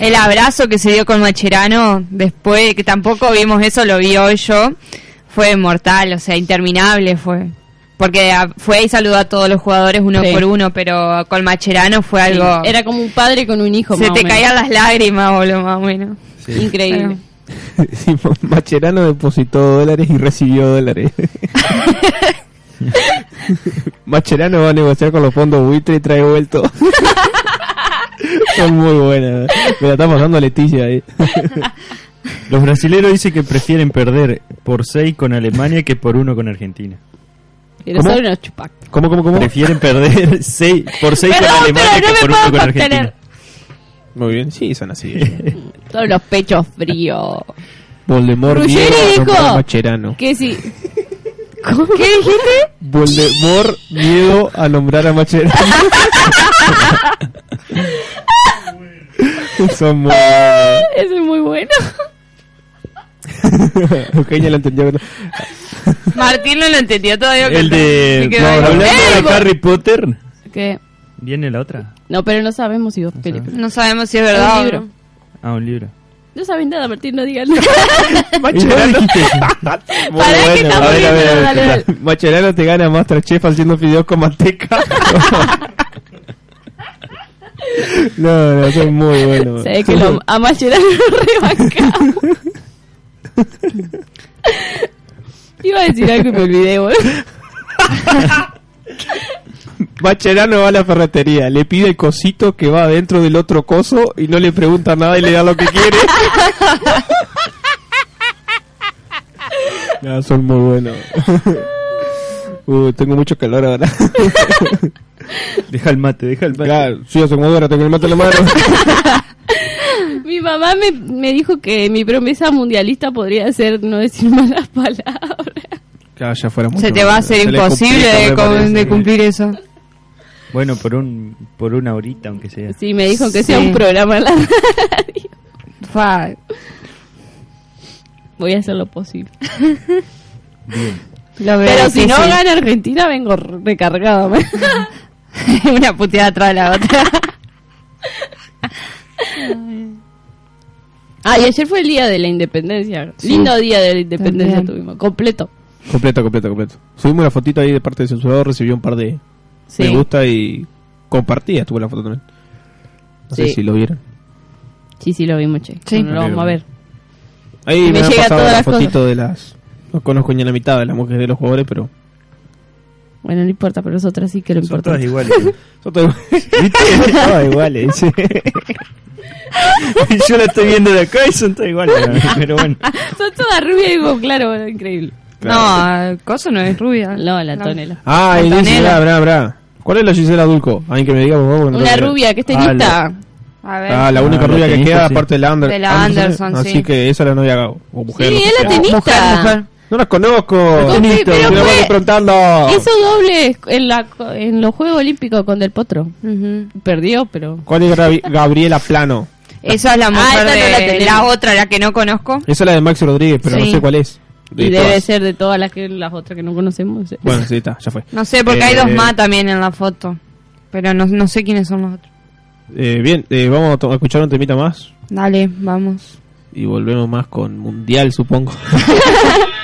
El abrazo que se dio con Macherano después, que tampoco vimos eso, lo vi hoy yo, fue mortal, o sea, interminable fue. Porque fue y saludó a todos los jugadores uno Sí. por uno, pero con Macherano fue Sí, algo... Era como un padre con un hijo. se más o te menos. caían las lágrimas, boludo, más o menos. Increíble. [laughs] Sí, Macherano depositó dólares y recibió dólares. [laughs] Macherano va a negociar con los fondos buitre y trae vuelto. [laughs] Son muy buenas. Me la está pasando Leticia ahí. Los brasileros dicen que prefieren perder por 6 con Alemania que por 1 con Argentina. ¿Cómo? son unos chupac. ¿Cómo, cómo, cómo? Prefieren perder [laughs] seis, por 6 con Perdón, Alemania pero no que me por 1 puedo con contener. Argentina. Muy bien, sí, son así. [laughs] Todos los pechos fríos. Voldemort Ruggeri miedo a dijo nombrar a Macherano. que sí. ¿Qué dijiste? Voldemort miedo a nombrar a Macherano. [laughs] son muy buenas. Eso es muy bueno. Eugenia lo entendió. Martín no lo entendió todavía. El que- de. no, hablando ¡Eh, de! Harry Potter, ¿Qué? viene la otra. No, pero no sabemos si películas. No sabemos si es verdad. Un libro. no. Ah, un libro. No saben nada, Martín, no digan nada. Eso. Muy Pará que bueno. estamos A ver, a ver, a ver, dale. Macherano te gana Masterchef haciendo fideos con manteca. [laughs] no, no, son muy buenos. Sabés que lo, a Mascherano lo rebancamos. [laughs] [laughs] Iba a decir algo y me olvidé, boludo. [laughs] Macherano va a la ferretería, le pide el cosito que va dentro del otro coso y no le pregunta nada y le da lo que quiere. [laughs] no, son muy buenos. Uh, tengo mucho calor ahora. Deja el mate, deja el mate. claro, sí, hace como ahora tengo el mate en la mano. Mi mamá me, me dijo que mi promesa mundialista podría ser no decir malas [laughs] palabras. claro, ya fuera mucho. Se te va a hacer imposible de, parece. de cumplir eso. Bueno, por un por una horita, aunque sea. Sí, me dijo que sea un programa en la [laughs] radio. Voy a hacer lo posible. Bien. Lo Pero si no gana Argentina, vengo recargada. [laughs] Una puteada atrás de la otra. Ah, y ayer fue el día de la independencia. Lindo día de la independencia También. tuvimos, completo. Completo, completo, completo. Subimos una fotito ahí de parte de censurador, recibió un par de Sí. me gusta y compartía, estuvo la foto también. No sé si lo vieron. Sí, sí, lo vimos, che. Sí. No lo vamos a ver. Ahí me, me han pasado todas la las fotito de las... No conozco ni a la mitad de las mujeres de los jugadores, pero... Bueno, no importa, pero nosotras sí que lo Son importa. todas iguales. [laughs] Son todas- [laughs] ¿Viste? [laughs] todas iguales. Yo la estoy viendo de acá y son todas iguales. Pero bueno. Son todas rubias y digo, claro, bueno, increíble. No, el coso no es rubia. No, la tonela. Ah, y dice, bra, bra. ¿Cuál es la Gisela Dulco? Alguien que me diga, por favor. no Una rubia que esté Ah, lista. A ver. Ah, la única Ah, la rubia que tenista, queda, sí. aparte de la Ander- De la Anderson, Así sí. que esa es la novia. O mujer. Sí, que es la tenista. Mujer, mujer. No las conozco. ¿Cómo que- Tenista, pero me fue- voy preguntando. Hizo doble en, la, en los Juegos Olímpicos con Del Potro. Perdió, pero... ¿Cuál es Gabi- Gabriela Plano? Esa es la mujer esa no la de la otra, la que no conozco. Esa es la de Maxi Rodríguez, pero no sé cuál es. De Y debe todas. ser de todas las que las otras que no conocemos. Bueno, sí, está, ya fue. No sé, porque hay Eh, dos más también en la foto. Pero no, no sé quiénes son los otros. Eh, bien, eh, vamos a, a escuchar un temita más Dale, vamos. y volvemos más con Mundial, supongo. [laughs]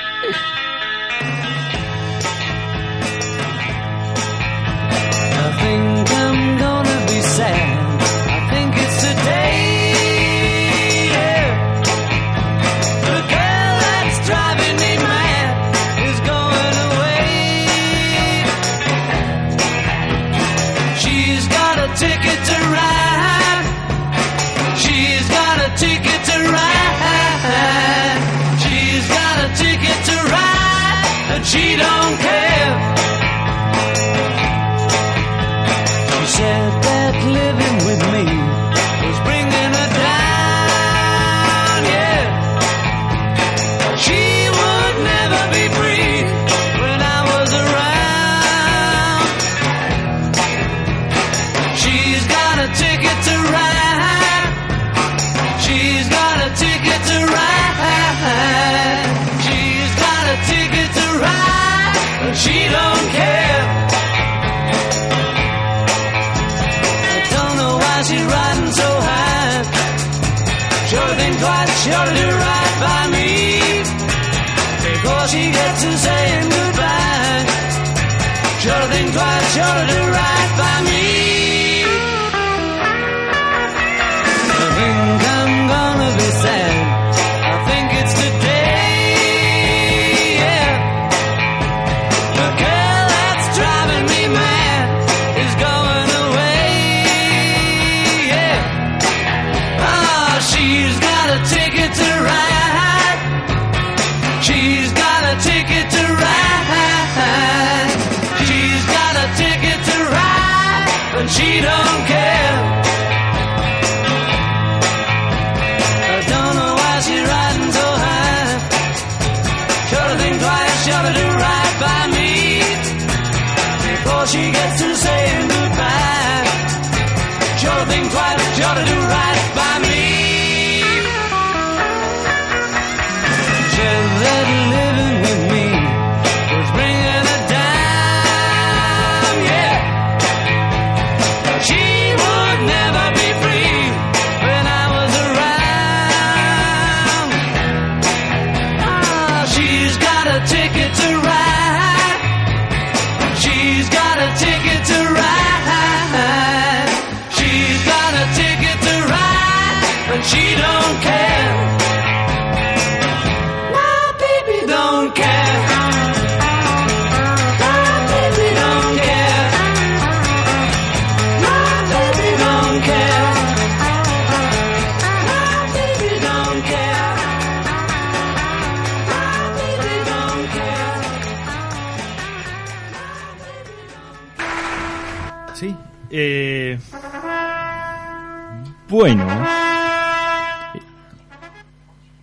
bueno.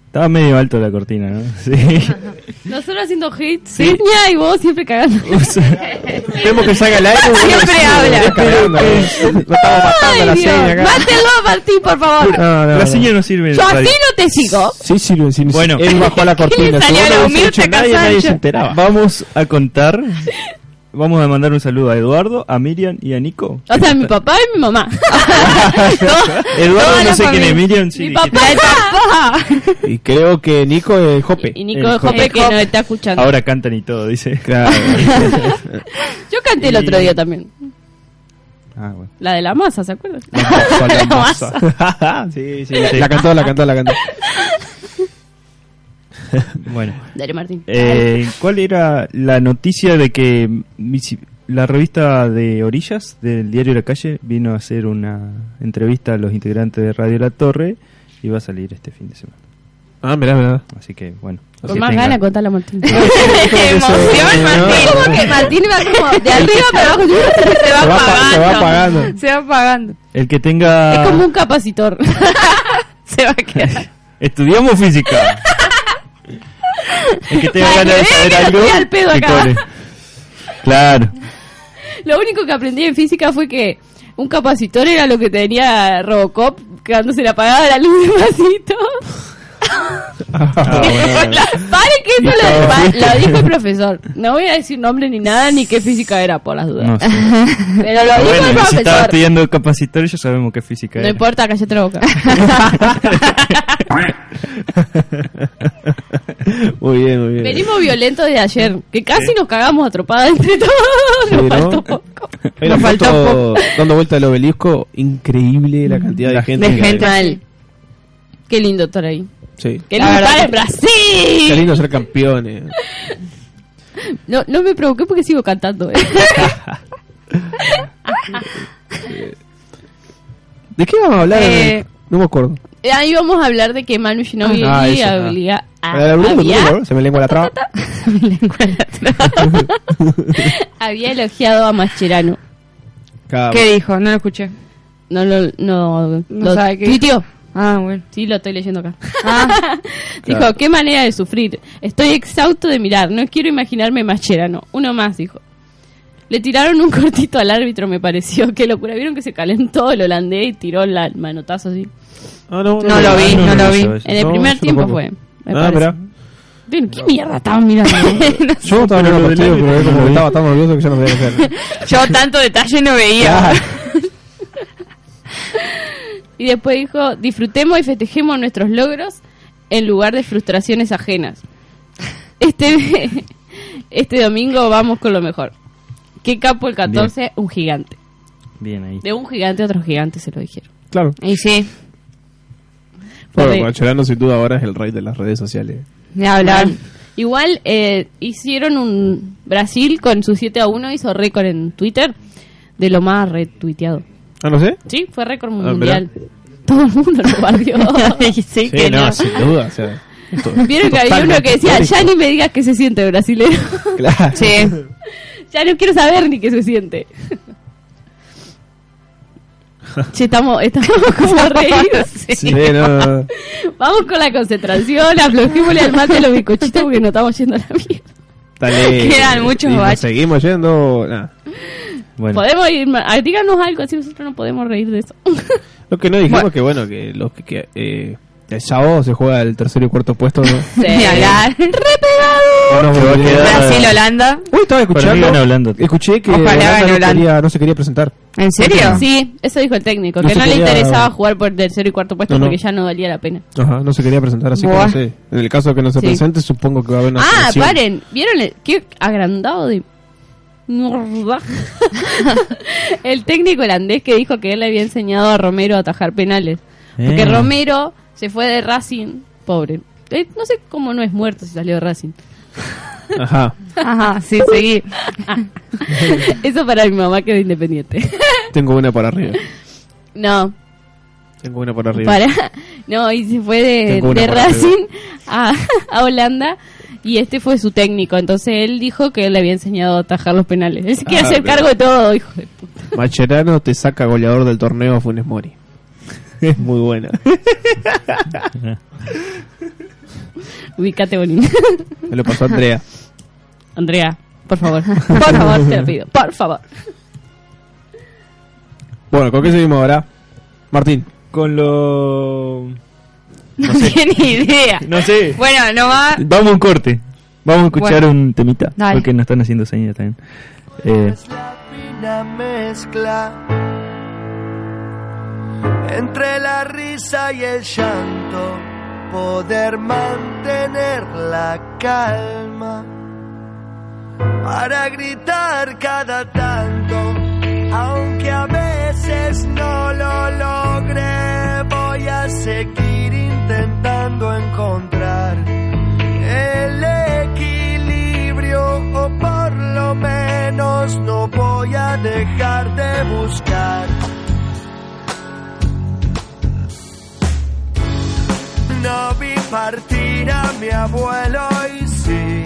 Estaba medio alto la cortina, ¿no? [laughs] Sí. Nosotros haciendo hits, Seña y vos siempre cagando. [laughs] Tenemos que salga el aire. Siempre habla. Lo estamos matando la Ay, Dios. seña acá. Mátenlo, Martín, por favor. No, no, La no. señal no sirve. Yo así no te sigo. Sí, sirve, sí, Bueno. Él bajó la [laughs] cortina. Si vos la no nadie, nadie se enteraba. Vamos a contar. Vamos a mandar un saludo a Eduardo, a Miriam y a Nico. O sea, mi papá y mi mamá. [laughs] Eduardo no sé quién es, Miriam sí. mi dijiste. papá. Y creo que Nico es Jope. Y Nico de Jope Jope. que nos está escuchando. Ahora cantan y todo, dice. Claro. [laughs] Yo canté el otro día también. Ah, bueno. La de la masa, ¿se acuerdan? La [laughs] La masa. sí, sí, sí. La cantó, la cantó, la cantó. [laughs] Bueno. Dale, Martín. Eh, ¿Cuál era la noticia de que la revista de Orillas del diario La Calle vino a hacer una entrevista a los integrantes de Radio La Torre y va a salir este fin de semana? Ah, mirá, mirá. Así que, bueno. Con más tengan- ganas contala Martín. Emoción, Martín. ¿Cómo que Martín va como de arriba para abajo? Se va, Se va, pa- apagando. se va apagando. Se va apagando. El que tenga... Es como un capacitor. [laughs] Se va a quedar. Estudiamos física. [laughs] Que Para ganas de saber algo... al pedo acá. Claro. Lo único que aprendí en física fue que un capacitor era lo que tenía Robocop cuando se le apagaba la luz [laughs] despacito. Ah, bueno. [laughs] Que eso lo, dijo el profesor. No voy a decir nombre ni nada ni qué física era por las dudas. No sé. [laughs] Pero lo Ah, dijo bueno, el y si estaba profesor. estudiando capacitor ya sabemos qué física No era. importa, cállate la boca. [laughs] Muy bien, muy bien. Venimos violentos de ayer, que casi nos cagamos atropada entre todos. Sí, Nos ¿no? faltó poco. Nos faltó foto dando vuelta al obelisco. Increíble la cantidad de gente. De gente mal. Qué lindo estar ahí. Sí. Qué La lindo estar en que- Brasil. Qué lindo ser campeones. [laughs] No, no me provoqué porque sigo cantando. eh. [laughs] ¿De qué vamos a hablar? Eh, No me acuerdo. Ahí vamos a hablar de que Manu Shinobi Ah, eso, ah. había- Ah, había, Se me lengua la traba. [laughs] había elogiado a Mascherano. Cada- ¿Qué dijo? No lo escuché. No lo, no, No lo sabe qué tuiteó. Ah, bueno. Sí, lo estoy leyendo acá. Ah, [laughs] Dijo, Claro. qué manera de sufrir. Estoy exhausto de mirar. No quiero imaginarme Mascherano. Uno más, dijo. Le tiraron un [laughs] cortito al árbitro, me pareció. Qué locura. Vieron que se calentó el holandés y tiró la- el manotazo así. Ah, no, No lo vi, no lo vi. En el No, primer yo tiempo fue. me Ah. Bien, ¿Qué mierda estaban mirando? [laughs] Yo estaba pero el lo pero como estaba tan nervioso que ya no podía hacer. yo tanto detalle no veía. Y después dijo, disfrutemos y festejemos nuestros logros en lugar de frustraciones ajenas. [laughs] Este, este domingo vamos con lo mejor. ¿Qué capo el 14? Un gigante. Bien ahí. De un gigante a otro gigante se lo dijeron. Claro. Y sí, Bueno, Mascherano sin duda ahora es el rey de las redes sociales. de hablar. Igual eh, hicieron un Brasil con su 7 a 1 hizo récord en Twitter de lo más retuiteado. Ah, no sé. Sí, fue récord Ah, mundial. Todo el mundo lo barrió. [laughs] sí, Sí, que no, no. sin duda. O sea, esto- Vieron que había uno que decía, histórico. ya ni me digas que se siente brasileño. Claro. Sí. [laughs] ya no quiero saber ni qué se siente. [laughs] che, estamos, estamos como reídos. Sí, no. Vamos con la concentración, aflojémosle al mate los bizcochitos porque nos estamos yendo a la mierda. Dale. Quedan muchos Y nos baches. Seguimos yendo. Nah. Bueno. Podemos ir, díganos algo, así nosotros no podemos reír de eso. Lo que no dijimos que bueno, que los que, que, eh, el sábado se juega el tercero y cuarto puesto. ¿no? Ni hablar. [laughs] No quedar- Brasil, Holanda. Uy, estaba escuchando. Holanda. Escuché que Holanda no, Holanda. quería, no se quería presentar. ¿En serio? Sí, eso dijo el técnico, No que no le interesaba jugar por tercero y cuarto puesto No, no. porque ya no valía la pena. Ajá, no se quería presentar, así que no sé. En el caso de que no se Sí. presente, supongo que va a haber una Ah, paren, ¿vieron el, qué agrandado de? [laughs] el técnico holandés que dijo que él le había enseñado a Romero a atajar penales. Porque Eh. Romero se fue de Racing, pobre. Eh, no sé cómo no es muerto si salió de Racing. [laughs] Ajá. Ajá, sí, seguí. [laughs] Eso para mi mamá que es independiente. Tengo una para arriba. no, Tengo una para arriba. para no, y se fue de, de. Racing a, a Holanda y este fue su técnico. Entonces él dijo que él le había enseñado a atajar los penales. Él se quiere Ah, hacer cargo de todo, hijo de puta. Macherano te saca goleador del torneo a Funes Mori. [laughs] Es muy buena. [laughs] Ubícate, Bonín. Me lo pasó Andrea. Andrea, por favor. [laughs] Por favor, te lo pido. Por favor. Bueno, ¿con qué seguimos ahora? Martín. Con lo... No [laughs] tiene ni idea. [laughs] No sé. Bueno, no va. Vamos a un corte. Vamos a escuchar Bueno. un temita. Dale. Porque nos están haciendo señas también. Eh, Una mezcla entre la risa y el llanto, poder mantener la calma para gritar cada tanto, aunque a veces no lo logre, voy a seguir intentando encontrar el equilibrio o por lo menos no voy a dejar de buscar. No vi partir a mi abuelo y sí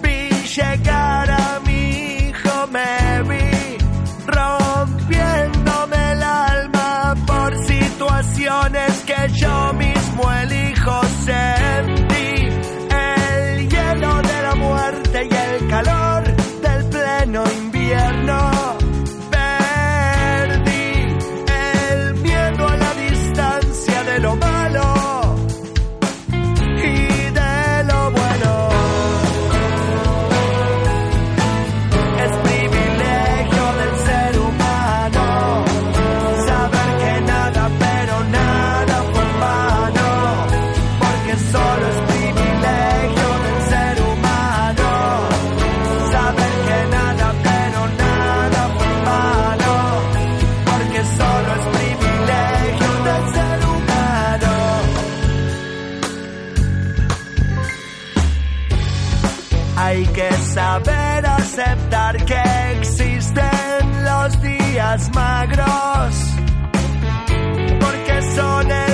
vi llegar a mi hijo, me vi rompiéndome el alma por situaciones que yo mismo vueli aceptar que existen los días magros, porque son el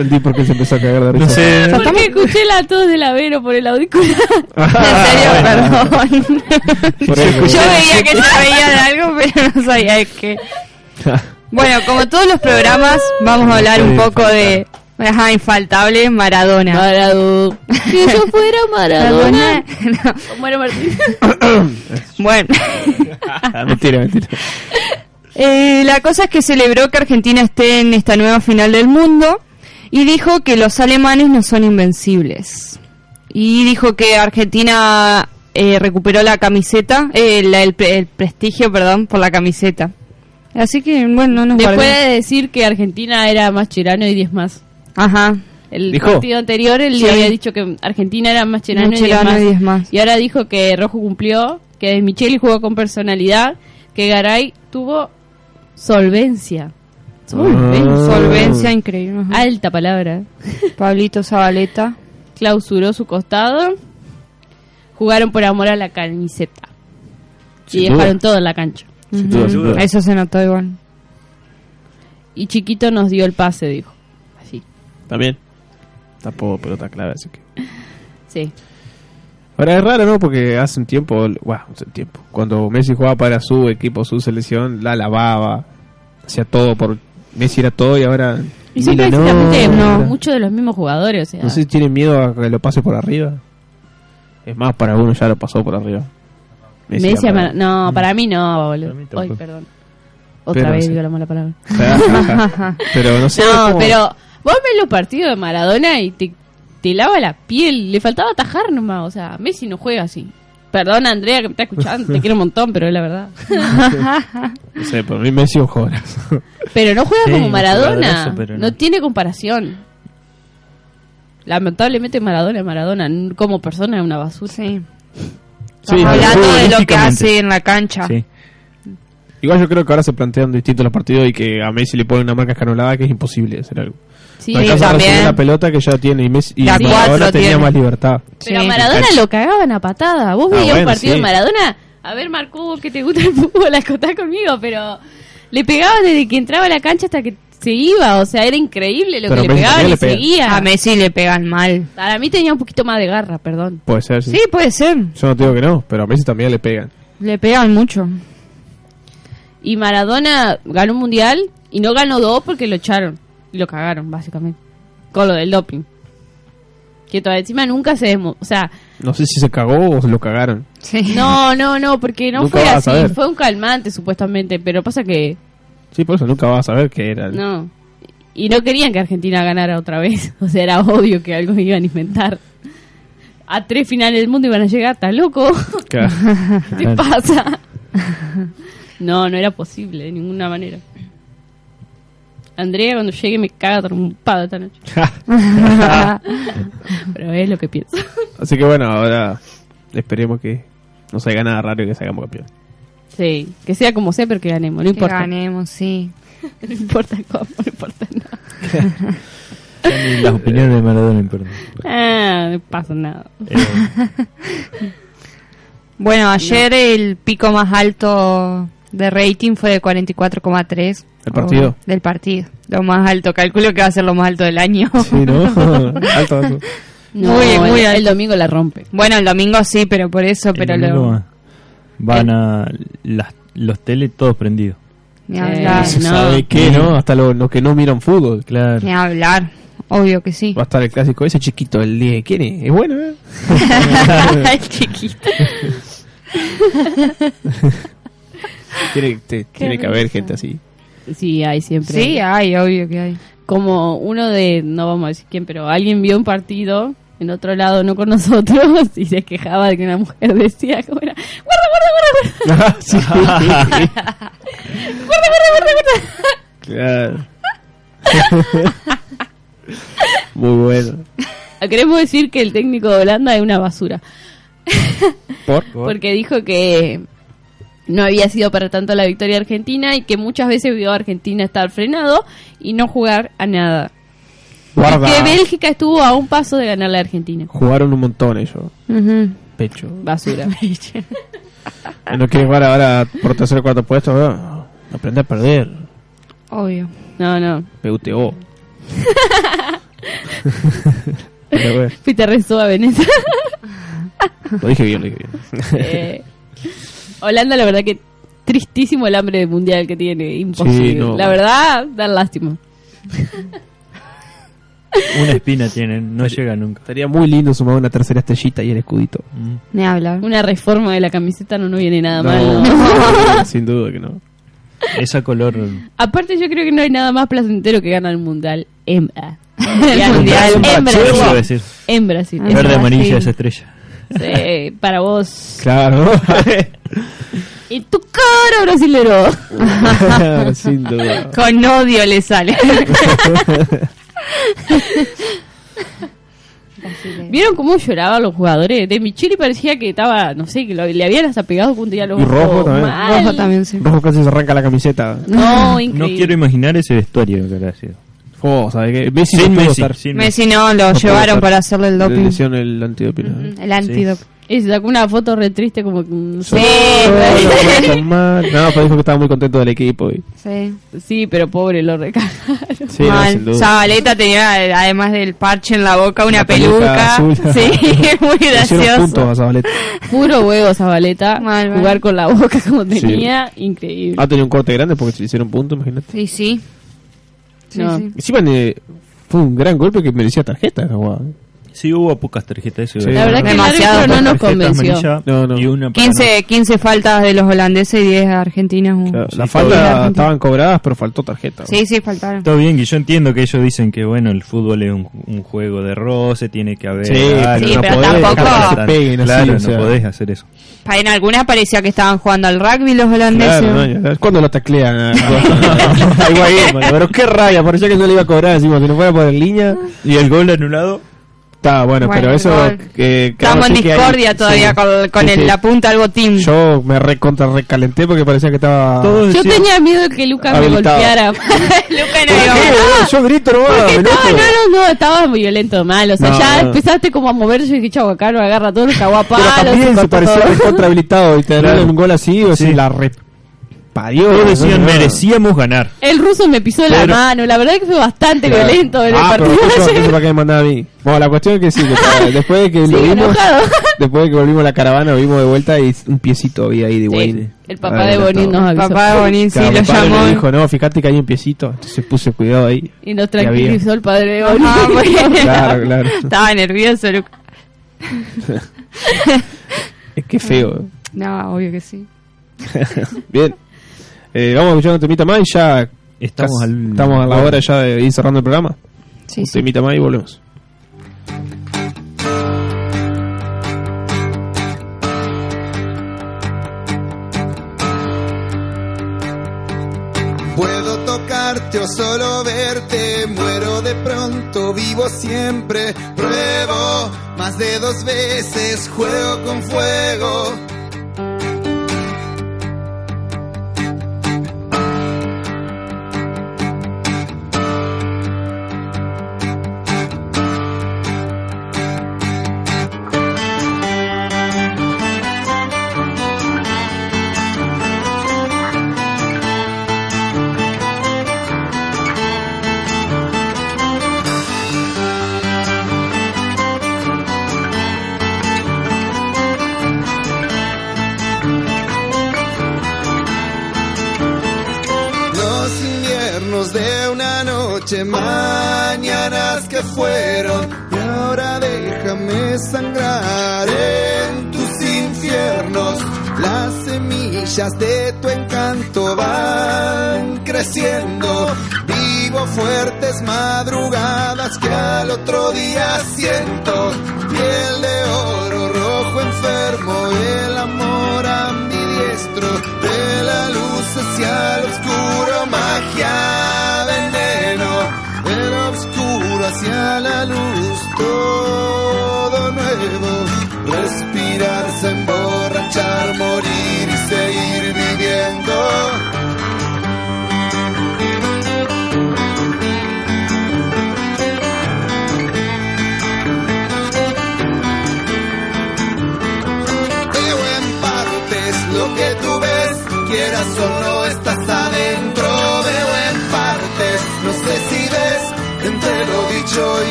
entendí por qué se empezó a cagar de risa. No sé. Porque escuché la tos del avero por el auricular. En serio, [laughs] perdón. Por eso. Yo veía que se veía de algo, pero no sabía de qué. Bueno, como todos los programas, vamos a hablar un poco de. Ajá, infaltable, Maradona. Maradona. Si yo fuera Maradona. No. ¿Cómo era Martín? [coughs] Bueno, Ah, mentira, mentira. eh, la cosa es que celebró que Argentina esté en esta nueva final del mundo y dijo que los alemanes no son invencibles. Y dijo que Argentina eh, recuperó la camiseta, eh, la- el, pre- el prestigio, perdón, por la camiseta. Así que, bueno, no nos Después de decir que Argentina era más cherano y 10 más. Ajá. El ¿Dijo? partido anterior él Sí. le había dicho que Argentina era más cherano, Más y 10 Cherano más. y 10 más. Y ahora dijo que Rojo cumplió, que Micheli jugó con personalidad, que Garay tuvo solvencia. Solvencia. Ah. Solvencia increíble. ajá. Alta palabra. Pablito Zabaleta. Clausuró su costado. Jugaron por amor a la camiseta. Sin y duda. dejaron todo en la cancha. Sin duda, sin duda. Eso se notó igual. Y Chiquito nos dio el pase, dijo. Así. También. Tampoco pelota clave, así que. Sí. Ahora es raro, ¿no? Porque hace un tiempo, bueno, hace un tiempo, cuando Messi jugaba para su equipo, su selección, la lavaba, hacía todo por Messi era todo y ahora Y Mira, no, ahora- muchos de los mismos jugadores. O sea, no sé si tiene miedo a que lo pase por arriba. Es más, para uno ya lo pasó por arriba. Messi. Mar- No, para mí no, boludo. Mí tampoco. perdón. Otra Pero vez sí. digo la mala palabra. [laughs] pero no sé. [laughs] No, cómo- pero vos ves los partidos de Maradona y te, te lava la piel. Le faltaba atajar nomás. O sea, Messi no juega así. Perdón, Andrea, que me está escuchando. te quiero un montón, pero es la verdad. No sé, para mí Messi es un jugadorazo. Pero no juega Sí, como Maradona. no. no. tiene comparación. Lamentablemente Maradona es Maradona. Como persona es una basura. Sí. Sí, hablando de lo que hace en la cancha. Sí. Igual yo creo que ahora se plantean distintos los partidos y que a Messi le ponen una marca escanolada que es imposible hacer algo. Sí, no también. la pelota que ya tiene y Messi y Maradona cuatro tenía tiene. más libertad. Pero Sí. a Maradona lo cagaban a patada. Vos Ah, veías un partido sí. de Maradona. A ver, Marco, vos que te gusta el [laughs] fútbol, acotás conmigo, pero le pegaban desde que entraba a la cancha hasta que se iba. O sea, era increíble lo Pero que le Messi pegaban y le pega. seguía. A Messi le pegan mal. Para mí tenía un poquito más de garra, perdón. Puede ser, sí. Sí, puede ser. Yo no te digo que no, pero a Messi también le pegan. Le pegan mucho. Y Maradona ganó un mundial y no ganó dos porque lo echaron. Y lo cagaron, básicamente. Con lo del doping. Que todavía encima nunca se demo... O sea, No sé si se cagó o se lo cagaron. Sí. [laughs] no, no, no, porque no Nunca fue así. Fue un calmante, supuestamente. Pero pasa que Sí, por eso nunca vas a saber qué era. el- No. Y no querían que Argentina ganara otra vez. [laughs] O sea, era obvio que algo iban a inventar. A tres finales del mundo iban a llegar, ¿estás loco? Claro. [laughs] ¿Qué te pasa? No, no era posible de ninguna manera. Andrea cuando llegue me caga trompada esta noche. [laughs] Pero es lo que pienso. Así que bueno, ahora esperemos que no se haga nada raro y que salgamos campeón. Sí, que sea como sea, pero que ganemos. No Que importa. ganemos, sí. [laughs] No importa cómo, no importa nada. [laughs] Las opiniones de Maradona importan. Ah, no pasa nada. Eh, Bueno, ayer el pico más alto de rating fue de 44,3. ¿El partido? Oh, del partido. Lo más alto. Calculo que va a ser lo más alto del año. Sí, ¿no? [laughs] alto, alto. No, Muy, el- muy el, alto. domingo la rompe. Bueno, el domingo sí, pero por eso, pero el lo... domingo Van a las, los tele todos prendidos. Ni Eh, hablar. Se no. sabe qué, ¿no? Hasta los los que no miran fútbol. Claro. Ni hablar. Obvio que sí. Va a estar el clásico ese chiquito, el 10. ¿Quién es? Es bueno, ¿eh? [laughs] [laughs] el chiquito. Tiene, te- tiene que haber gente así. Sí, hay siempre. Sí, hay, obvio que hay. como uno de, no vamos a decir quién, pero alguien vio un partido en otro lado, no con nosotros, [laughs] y se quejaba de que una mujer decía, ¿cómo era? ¡Guarda, guarda, guarda! guarda! [laughs] sí. [laughs] ¡Guarda, guarda, guarda, guarda! Claro. Muy bueno. Queremos decir que el técnico de Holanda es una basura, ¿Por? porque dijo que no había sido para tanto la victoria argentina y que muchas veces vio a Argentina estar frenado y no jugar a nada. Guarda. Que Bélgica estuvo a un paso de ganarle a Argentina. Jugaron un montón ellos. Pecho. Basura. [laughs] ¿No quieres jugar ahora por tercer o cuarto puesto? No. Aprende a perder. Obvio. No, no. [laughs] PUTO. Fuiste re suave en eso. lo dije bien, lo dije bien. [laughs] Eh, Holanda, la verdad que tristísimo el hambre mundial que tiene. Imposible. Sí, no. La verdad, da lástima. [laughs] Una espina tienen, no llega nunca. Estaría muy lindo sumar una tercera estrellita y el escudito. Ni hablar. Una reforma de la camiseta no nos viene nada No, mal. ¿no? [laughs] sin duda que no. Esa color. Aparte, yo creo que no hay nada más placentero que ganar el mundial. Hembra. El mundial. En [laughs] Brasil. En Brasil. Ah. Verde, amarilla, esa estrella. Sí, para vos. Claro. [laughs] Y tu cara, brasilero. [laughs] sin duda. Con odio le sale. ¿Vieron cómo lloraban los jugadores? De Micheli parecía que estaba, no sé, que lo- le habían hasta pegado punto ya los Y rojo ojos. también. Mal. Rojo también, sí. Rojo casi se arranca la camiseta. No, No quiero imaginar ese vestuario que habrá sido. Oh, ¿sabes qué? Messi Sin no Messi, estar. sin Messi. Messi no, lo No llevaron para hacerle el Le doping. hicieron el antidoping. El antídoto. Y se sacó una foto re triste como que... no sé. Sí. No, no, mal. no, pero dijo que estaba muy contento del equipo. Y... Sí. Sí, pero pobre, lo recagaron. Sí, no, Mal. sin duda. Zabaleta tenía, además del parche en la boca, una Una peluca. [laughs] Sí, [laughs] muy Le hicieron gracioso. puntos a Zabaleta. Puro huevo, Zabaleta. Mal, mal. Jugar con la boca como tenía, increíble. Ha tenido un corte grande porque se le hicieron puntos, imagínate. Sí, sí. Sí, No. sí. Encima eh, fue un gran golpe que merecía tarjeta esa jugada. Sí, hubo pocas tarjetas. eso Sí. La verdad que el Demasiado. árbitro no nos convenció. No, no. Y una para 15, 15 faltas de los holandeses y 10 argentinos. uh. Claro, Sí, las faltas estaban cobradas, pero faltó tarjeta. Sí, sí, faltaron. Todo bien, que yo entiendo que ellos dicen que bueno, el fútbol es un, un juego de roce, tiene que haber Sí, algo. Sí, no pero podés tampoco- que se peguen así, claro, o sea. no podés hacer eso. En algunas parecía que estaban jugando al rugby los holandeses. Claro, no, ¿Cuándo lo taclean? [laughs] Pero qué raya, parecía que no le iba a cobrar encima, si no fuera por el línea. Y el gol anulado, Está bueno, Bueno, pero eso. que Estamos en que hay- discordia todavía sí. con, con Sí, el- sí. la punta del botín. Yo me recontra recalenté porque parecía que estaba. todos Yo tenía miedo de que Lucas me golpeara. [laughs] [laughs] Luca ¿Por no boludo? Yo grito enojo. no, no, no, estaba muy violento, mal. O sea, No, ya no. empezaste como a moverse y dije, chavo, acá lo agarra todo, lo cagó a Pero también se parecía todo. recontra habilitado y te Claro. un gol así, o Sí. sea, la reparió. todos decían No, no. merecíamos ganar. El ruso me pisó la Pero- mano, la verdad que fue bastante Claro. violento en el ah, pero partido. eso, ayer. eso para qué me mandaba a mí. Bueno, la cuestión es que sí, que [laughs] después de que Sí, lo vimos, enojado. [laughs] después de que volvimos a la caravana, volvimos de vuelta y un piecito había ahí de Wayne. el papá de Bonín nos avisó. Papá de Bonín sí Claro, lo llamó. me dijo, no, fíjate que hay un piecito. Entonces puse cuidado ahí. Y nos Y tranquilizó el padre de Bonín. Ah, [laughs] bueno. Claro, claro. Estaba nervioso, Luca. Es que feo. No, obvio que sí. Bien. Eh, vamos a escuchar un temita más y ya Estamos casi- al- estamos a la hora ya de ir cerrando el programa. Sí, un sí. temita más y volvemos. Puedo tocarte o solo verte, muero de pronto, vivo siempre, pruebo más de dos veces, juego con fuego.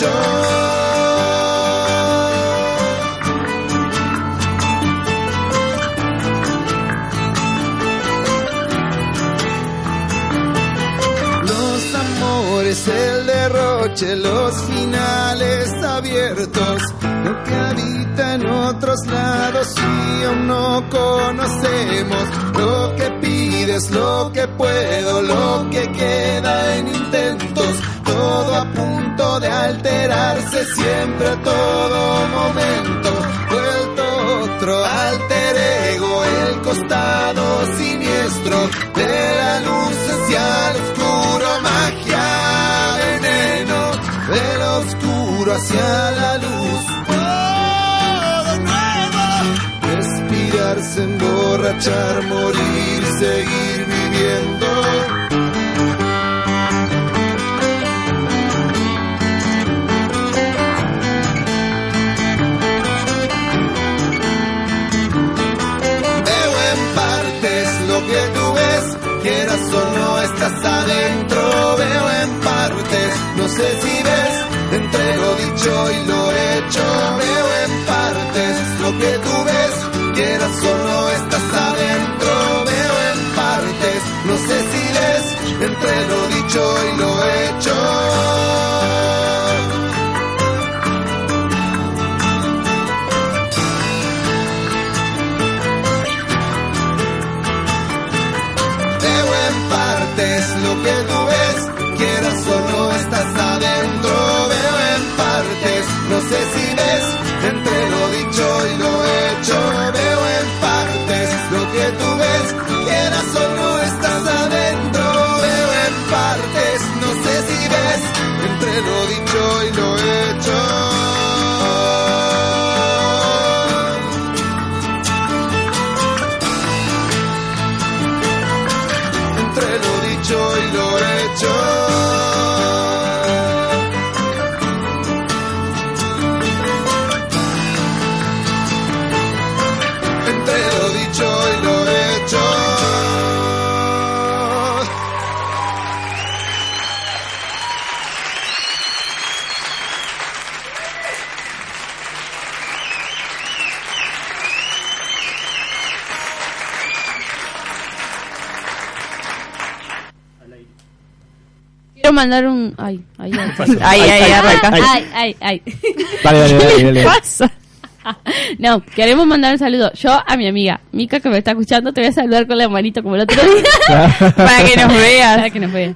Los amores, el derroche, los finales abiertos, lo que habita en otros lados y aún no conocemos, lo que pides, lo que puedo, lo que queda en intentos, todo a punto de alterarse siempre a todo momento, vuelto otro alter ego, el costado siniestro de la luz hacia el oscuro, magia, veneno, del oscuro hacia la luz. Todo nuevo, respirarse, emborrachar, morir, seguir viviendo. Adentro. Veo en partes, no sé si ves, entre lo dicho y lo hecho. Veo en partes lo que tú ves, quieras o no estás adentro. Veo en partes, no sé si ves, entre lo dicho y lo mandar un. Ay, ay, ay. Ay, ay. Ay, ay, ay. Dale, dale, dale, [laughs] ¿Qué pasa? [laughs] No, queremos mandar un saludo. Yo a mi amiga, Mica, que me está escuchando, te voy a saludar con la manito como el otro día. [laughs] Para que nos veas. Para que nos vea.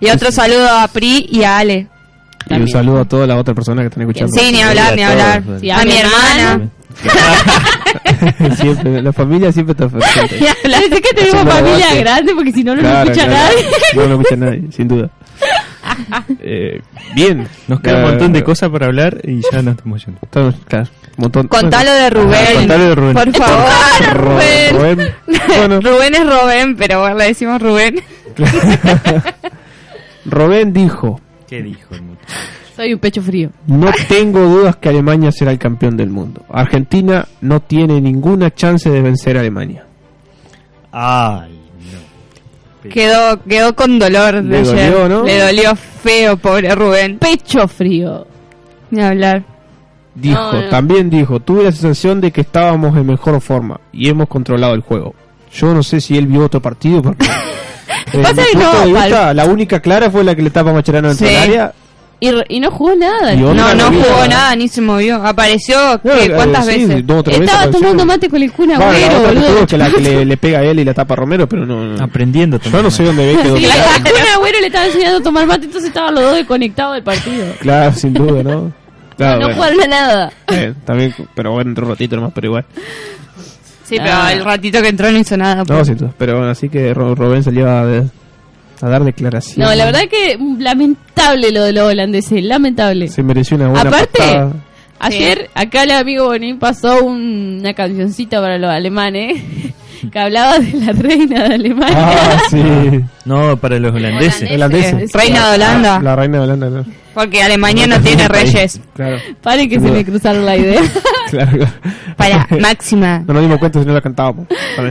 Y otro saludo a Pri y a Ale. Y un saludo a toda la otra persona que están escuchando. Sí, ni hablar, ni hablar. Sí, a, mi hermana. siempre, la familia siempre está [laughs] presente. Parece que tenemos familia grande porque si no, no Claro, nos escucha claro. nadie. No, no escucha nadie, sin duda. [laughs] Eh, bien. Nos queda un montón de cosas para hablar y ya nos estamos yendo. Estamos, claro, montón. Contalo de Rubén. Ah, contalo de Rubén. Por favor, Rubén. Rubén. Bueno, [laughs] Rubén es Rubén, pero bueno, le decimos Rubén. Rubén dijo, ¿Qué dijo el muchacho? Soy un pecho frío. no tengo dudas que Alemania será el campeón del mundo. Argentina no tiene ninguna chance de vencer a Alemania. Ay, no. Quedó, quedó con dolor de Le ayer. dolió, ¿no? Le dolió feo, pobre Rubén. Pecho frío. Ni hablar. Dijo, No, no. también dijo, tuve la sensación de que estábamos en mejor forma y hemos controlado el juego. Yo no sé si él vio otro partido porque... desde Pasa que no, vista, la única clara fue la que le tapa Macherano en Sí. el área. Y, y no jugó nada. No, no no jugó nada, ni se movió. Apareció, No, ¿qué? eh, ¿cuántas sí, veces? dos veces Estaba apareció. tomando mate con el Bueno, la Agüero, que boludo. que la que le, le pega a él y la tapa a Romero, pero no... no. Aprendiendo Yo no sé dónde ve quedó Sí, el Kun Agüero le estaba enseñando a tomar mate, entonces estaban los dos desconectados del partido. Claro, sin duda, ¿no? Claro, [laughs] no bueno. jugaron a nada. Eh, también, pero bueno, entró un ratito nomás, pero igual. Sí, pero Ah. el ratito que entró no hizo nada. No, pues. sin duda. Pero bueno, así que Ro- Rubén salió a, a dar declaraciones. No, la verdad que lamentable lo de los holandeses, lamentable. Se mereció una buena Aparte, patada. Ayer acá el amigo Bonín pasó un- una cancioncita para los alemanes [laughs] [laughs] que hablaba de la reina de Alemania. Ah, sí. No, para los holandeses. Holandeses. Reina de Holanda. La reina de Holanda, ¿no? Porque Alemania no tiene reyes. Claro, Pare que se me cruzaron la idea. [laughs] claro. Para, [laughs] máxima. No nos dimos cuenta si no la cantábamos.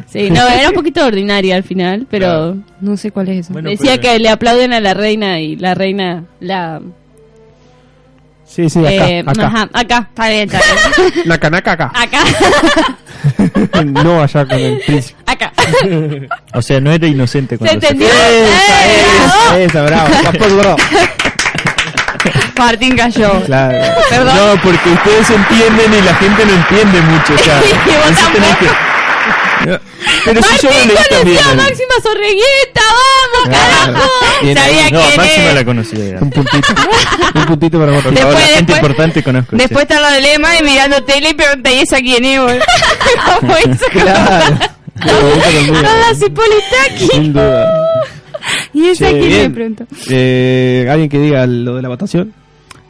Sí, no, era un poquito ordinaria al final, pero No sé cuál es eso. Bueno, decía pero- que le aplauden a la reina y la reina la Sí, sí, acá. eh, acá. ajá, acá, Está bien, está bien. La canaca acá. acá, [laughs] no allá con el príncipe. acá. O sea, no era inocente ¿Se cuando se entendió? Esa, ¡Eh, bravo! esa, bravo. Martín cayó. Claro. Perdón. No, porque ustedes entienden y la gente no entiende mucho. O sea, [laughs] Y vos tampoco. que- No, Pero si yo lo Martín leí también. a Máxima Sorregueta, vamos, Claro. carajo. Bien. Sabía No, quién Máxima es. la conocía. Un puntito. Un puntito para la Después- gente después- importante conozco. sí. Después está lo del Lema y mirando tele y pregunta, ¿y esa quién es? boludo? [laughs] ¿Cómo hizo? Claro. Conmigo. [laughs] Hola, Cipolitaki. Sin duda. [laughs] ¿Y esa es? bien. Pregunto. Eh, ¿Alguien que diga lo de la votación?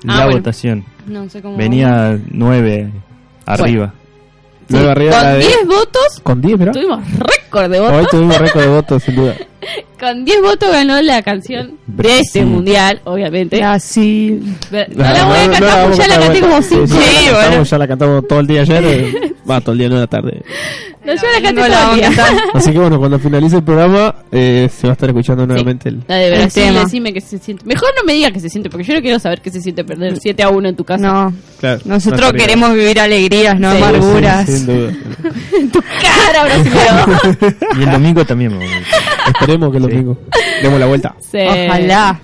La Ah, bueno. votación. No sé cómo. Venía nueve arriba. Luego arriba Con de... 10 votos, Con 10, ¿verdad? tuvimos récord de Hoy votos. tuvimos récord de votos, sin duda. [laughs] [laughs] Con 10 votos ganó la canción de este mundial, obviamente. Brasil. No la voy a no cantar, vamos porque ya la canté como vuelta. 5 Sí, sí, bueno. cantamos, Ya la cantamos todo el día ayer. eh, Va, todo el día, no la tarde. No, yo la canté No todo el vamos día. Así que bueno, cuando finalice el programa, eh, se va a estar escuchando nuevamente el... La de Brasil, decime que se siente. Mejor no me diga que se siente, porque yo no quiero saber qué se siente perder 7 a 1 en tu casa. No, Claro, nosotros queremos vivir alegrías, no Sí, amarguras. Sí, sin duda. [laughs] Cara, brasilero. [laughs] Y el domingo también. me voy. Esperemos que el domingo demos la vuelta. Sí. Ojalá.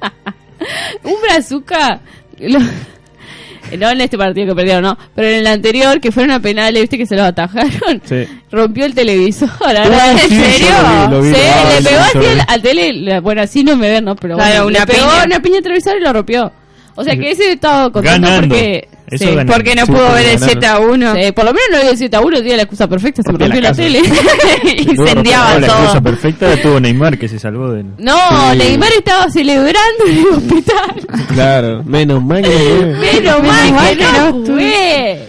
[laughs] Un brazuca. lo- [laughs] No en este partido que perdieron, no. Pero en el anterior, que fueron a penales, viste que se los atajaron. Sí. Rompió el televisor. ¿En sí, serio? yo lo vi, lo vi, sí, lo vi, le pegó así al, al tele. Bueno, así no me ven, ¿no? Pero Claro, bueno, una le pegó piña. una piña televisor y lo rompió. O sea que ese estaba contento Ganando. porque. Eso sí. Porque no pudo ver el ganaron. 7 a 1. sí, por lo menos no dio el 7 a 1, tiene la excusa perfecta, se me Rompió la la, tele. [laughs] [laughs] Incendiaba No, la excusa todo. perfecta la tuvo Neymar, que se salvó del... No, Sí. Neymar estaba celebrando en el hospital. Claro, menos mal que no. Menos mal que no no fue.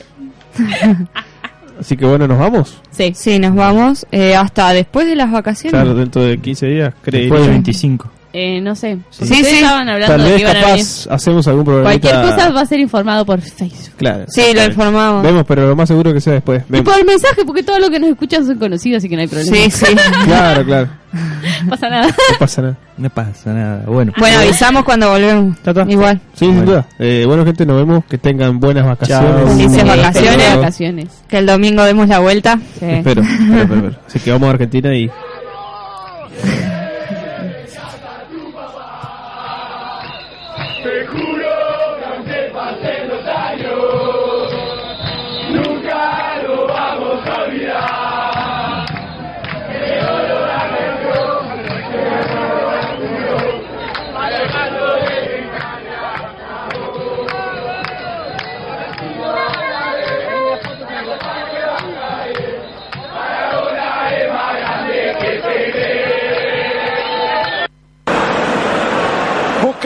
Así que bueno, nos vamos. Sí. Sí, nos vamos eh, hasta después de las vacaciones. Claro, dentro de 15 días, creo. Después de 25. Eh, no sé. Sí, estaban hablando Tal de que vez iban a venir. capaz hacemos algún programa. Cualquier cosa va a ser informado por Facebook. Claro. Sí, lo informamos. Vemos, pero lo más seguro que sea después. Y Vemos. por mensaje, porque todos los que nos escuchan son conocidos, así que no hay problema. Sí, sí. [laughs] Claro, claro. No pasa nada. No pasa nada. No pasa nada. Bueno. Bueno, avisamos cuando volvemos. Ya está. Igual. Sí, sin Bueno. duda. Eh, bueno, gente, nos vemos. Que tengan buenas vacaciones. Chao. Felices Sí, vacaciones. felices vacaciones. Que el domingo demos la vuelta. Sí. Espero, espero, espero, espero. Así que vamos a Argentina y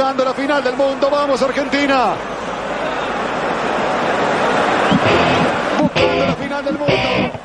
disputando la final del mundo. Vamos Argentina. Buscando la final del mundo.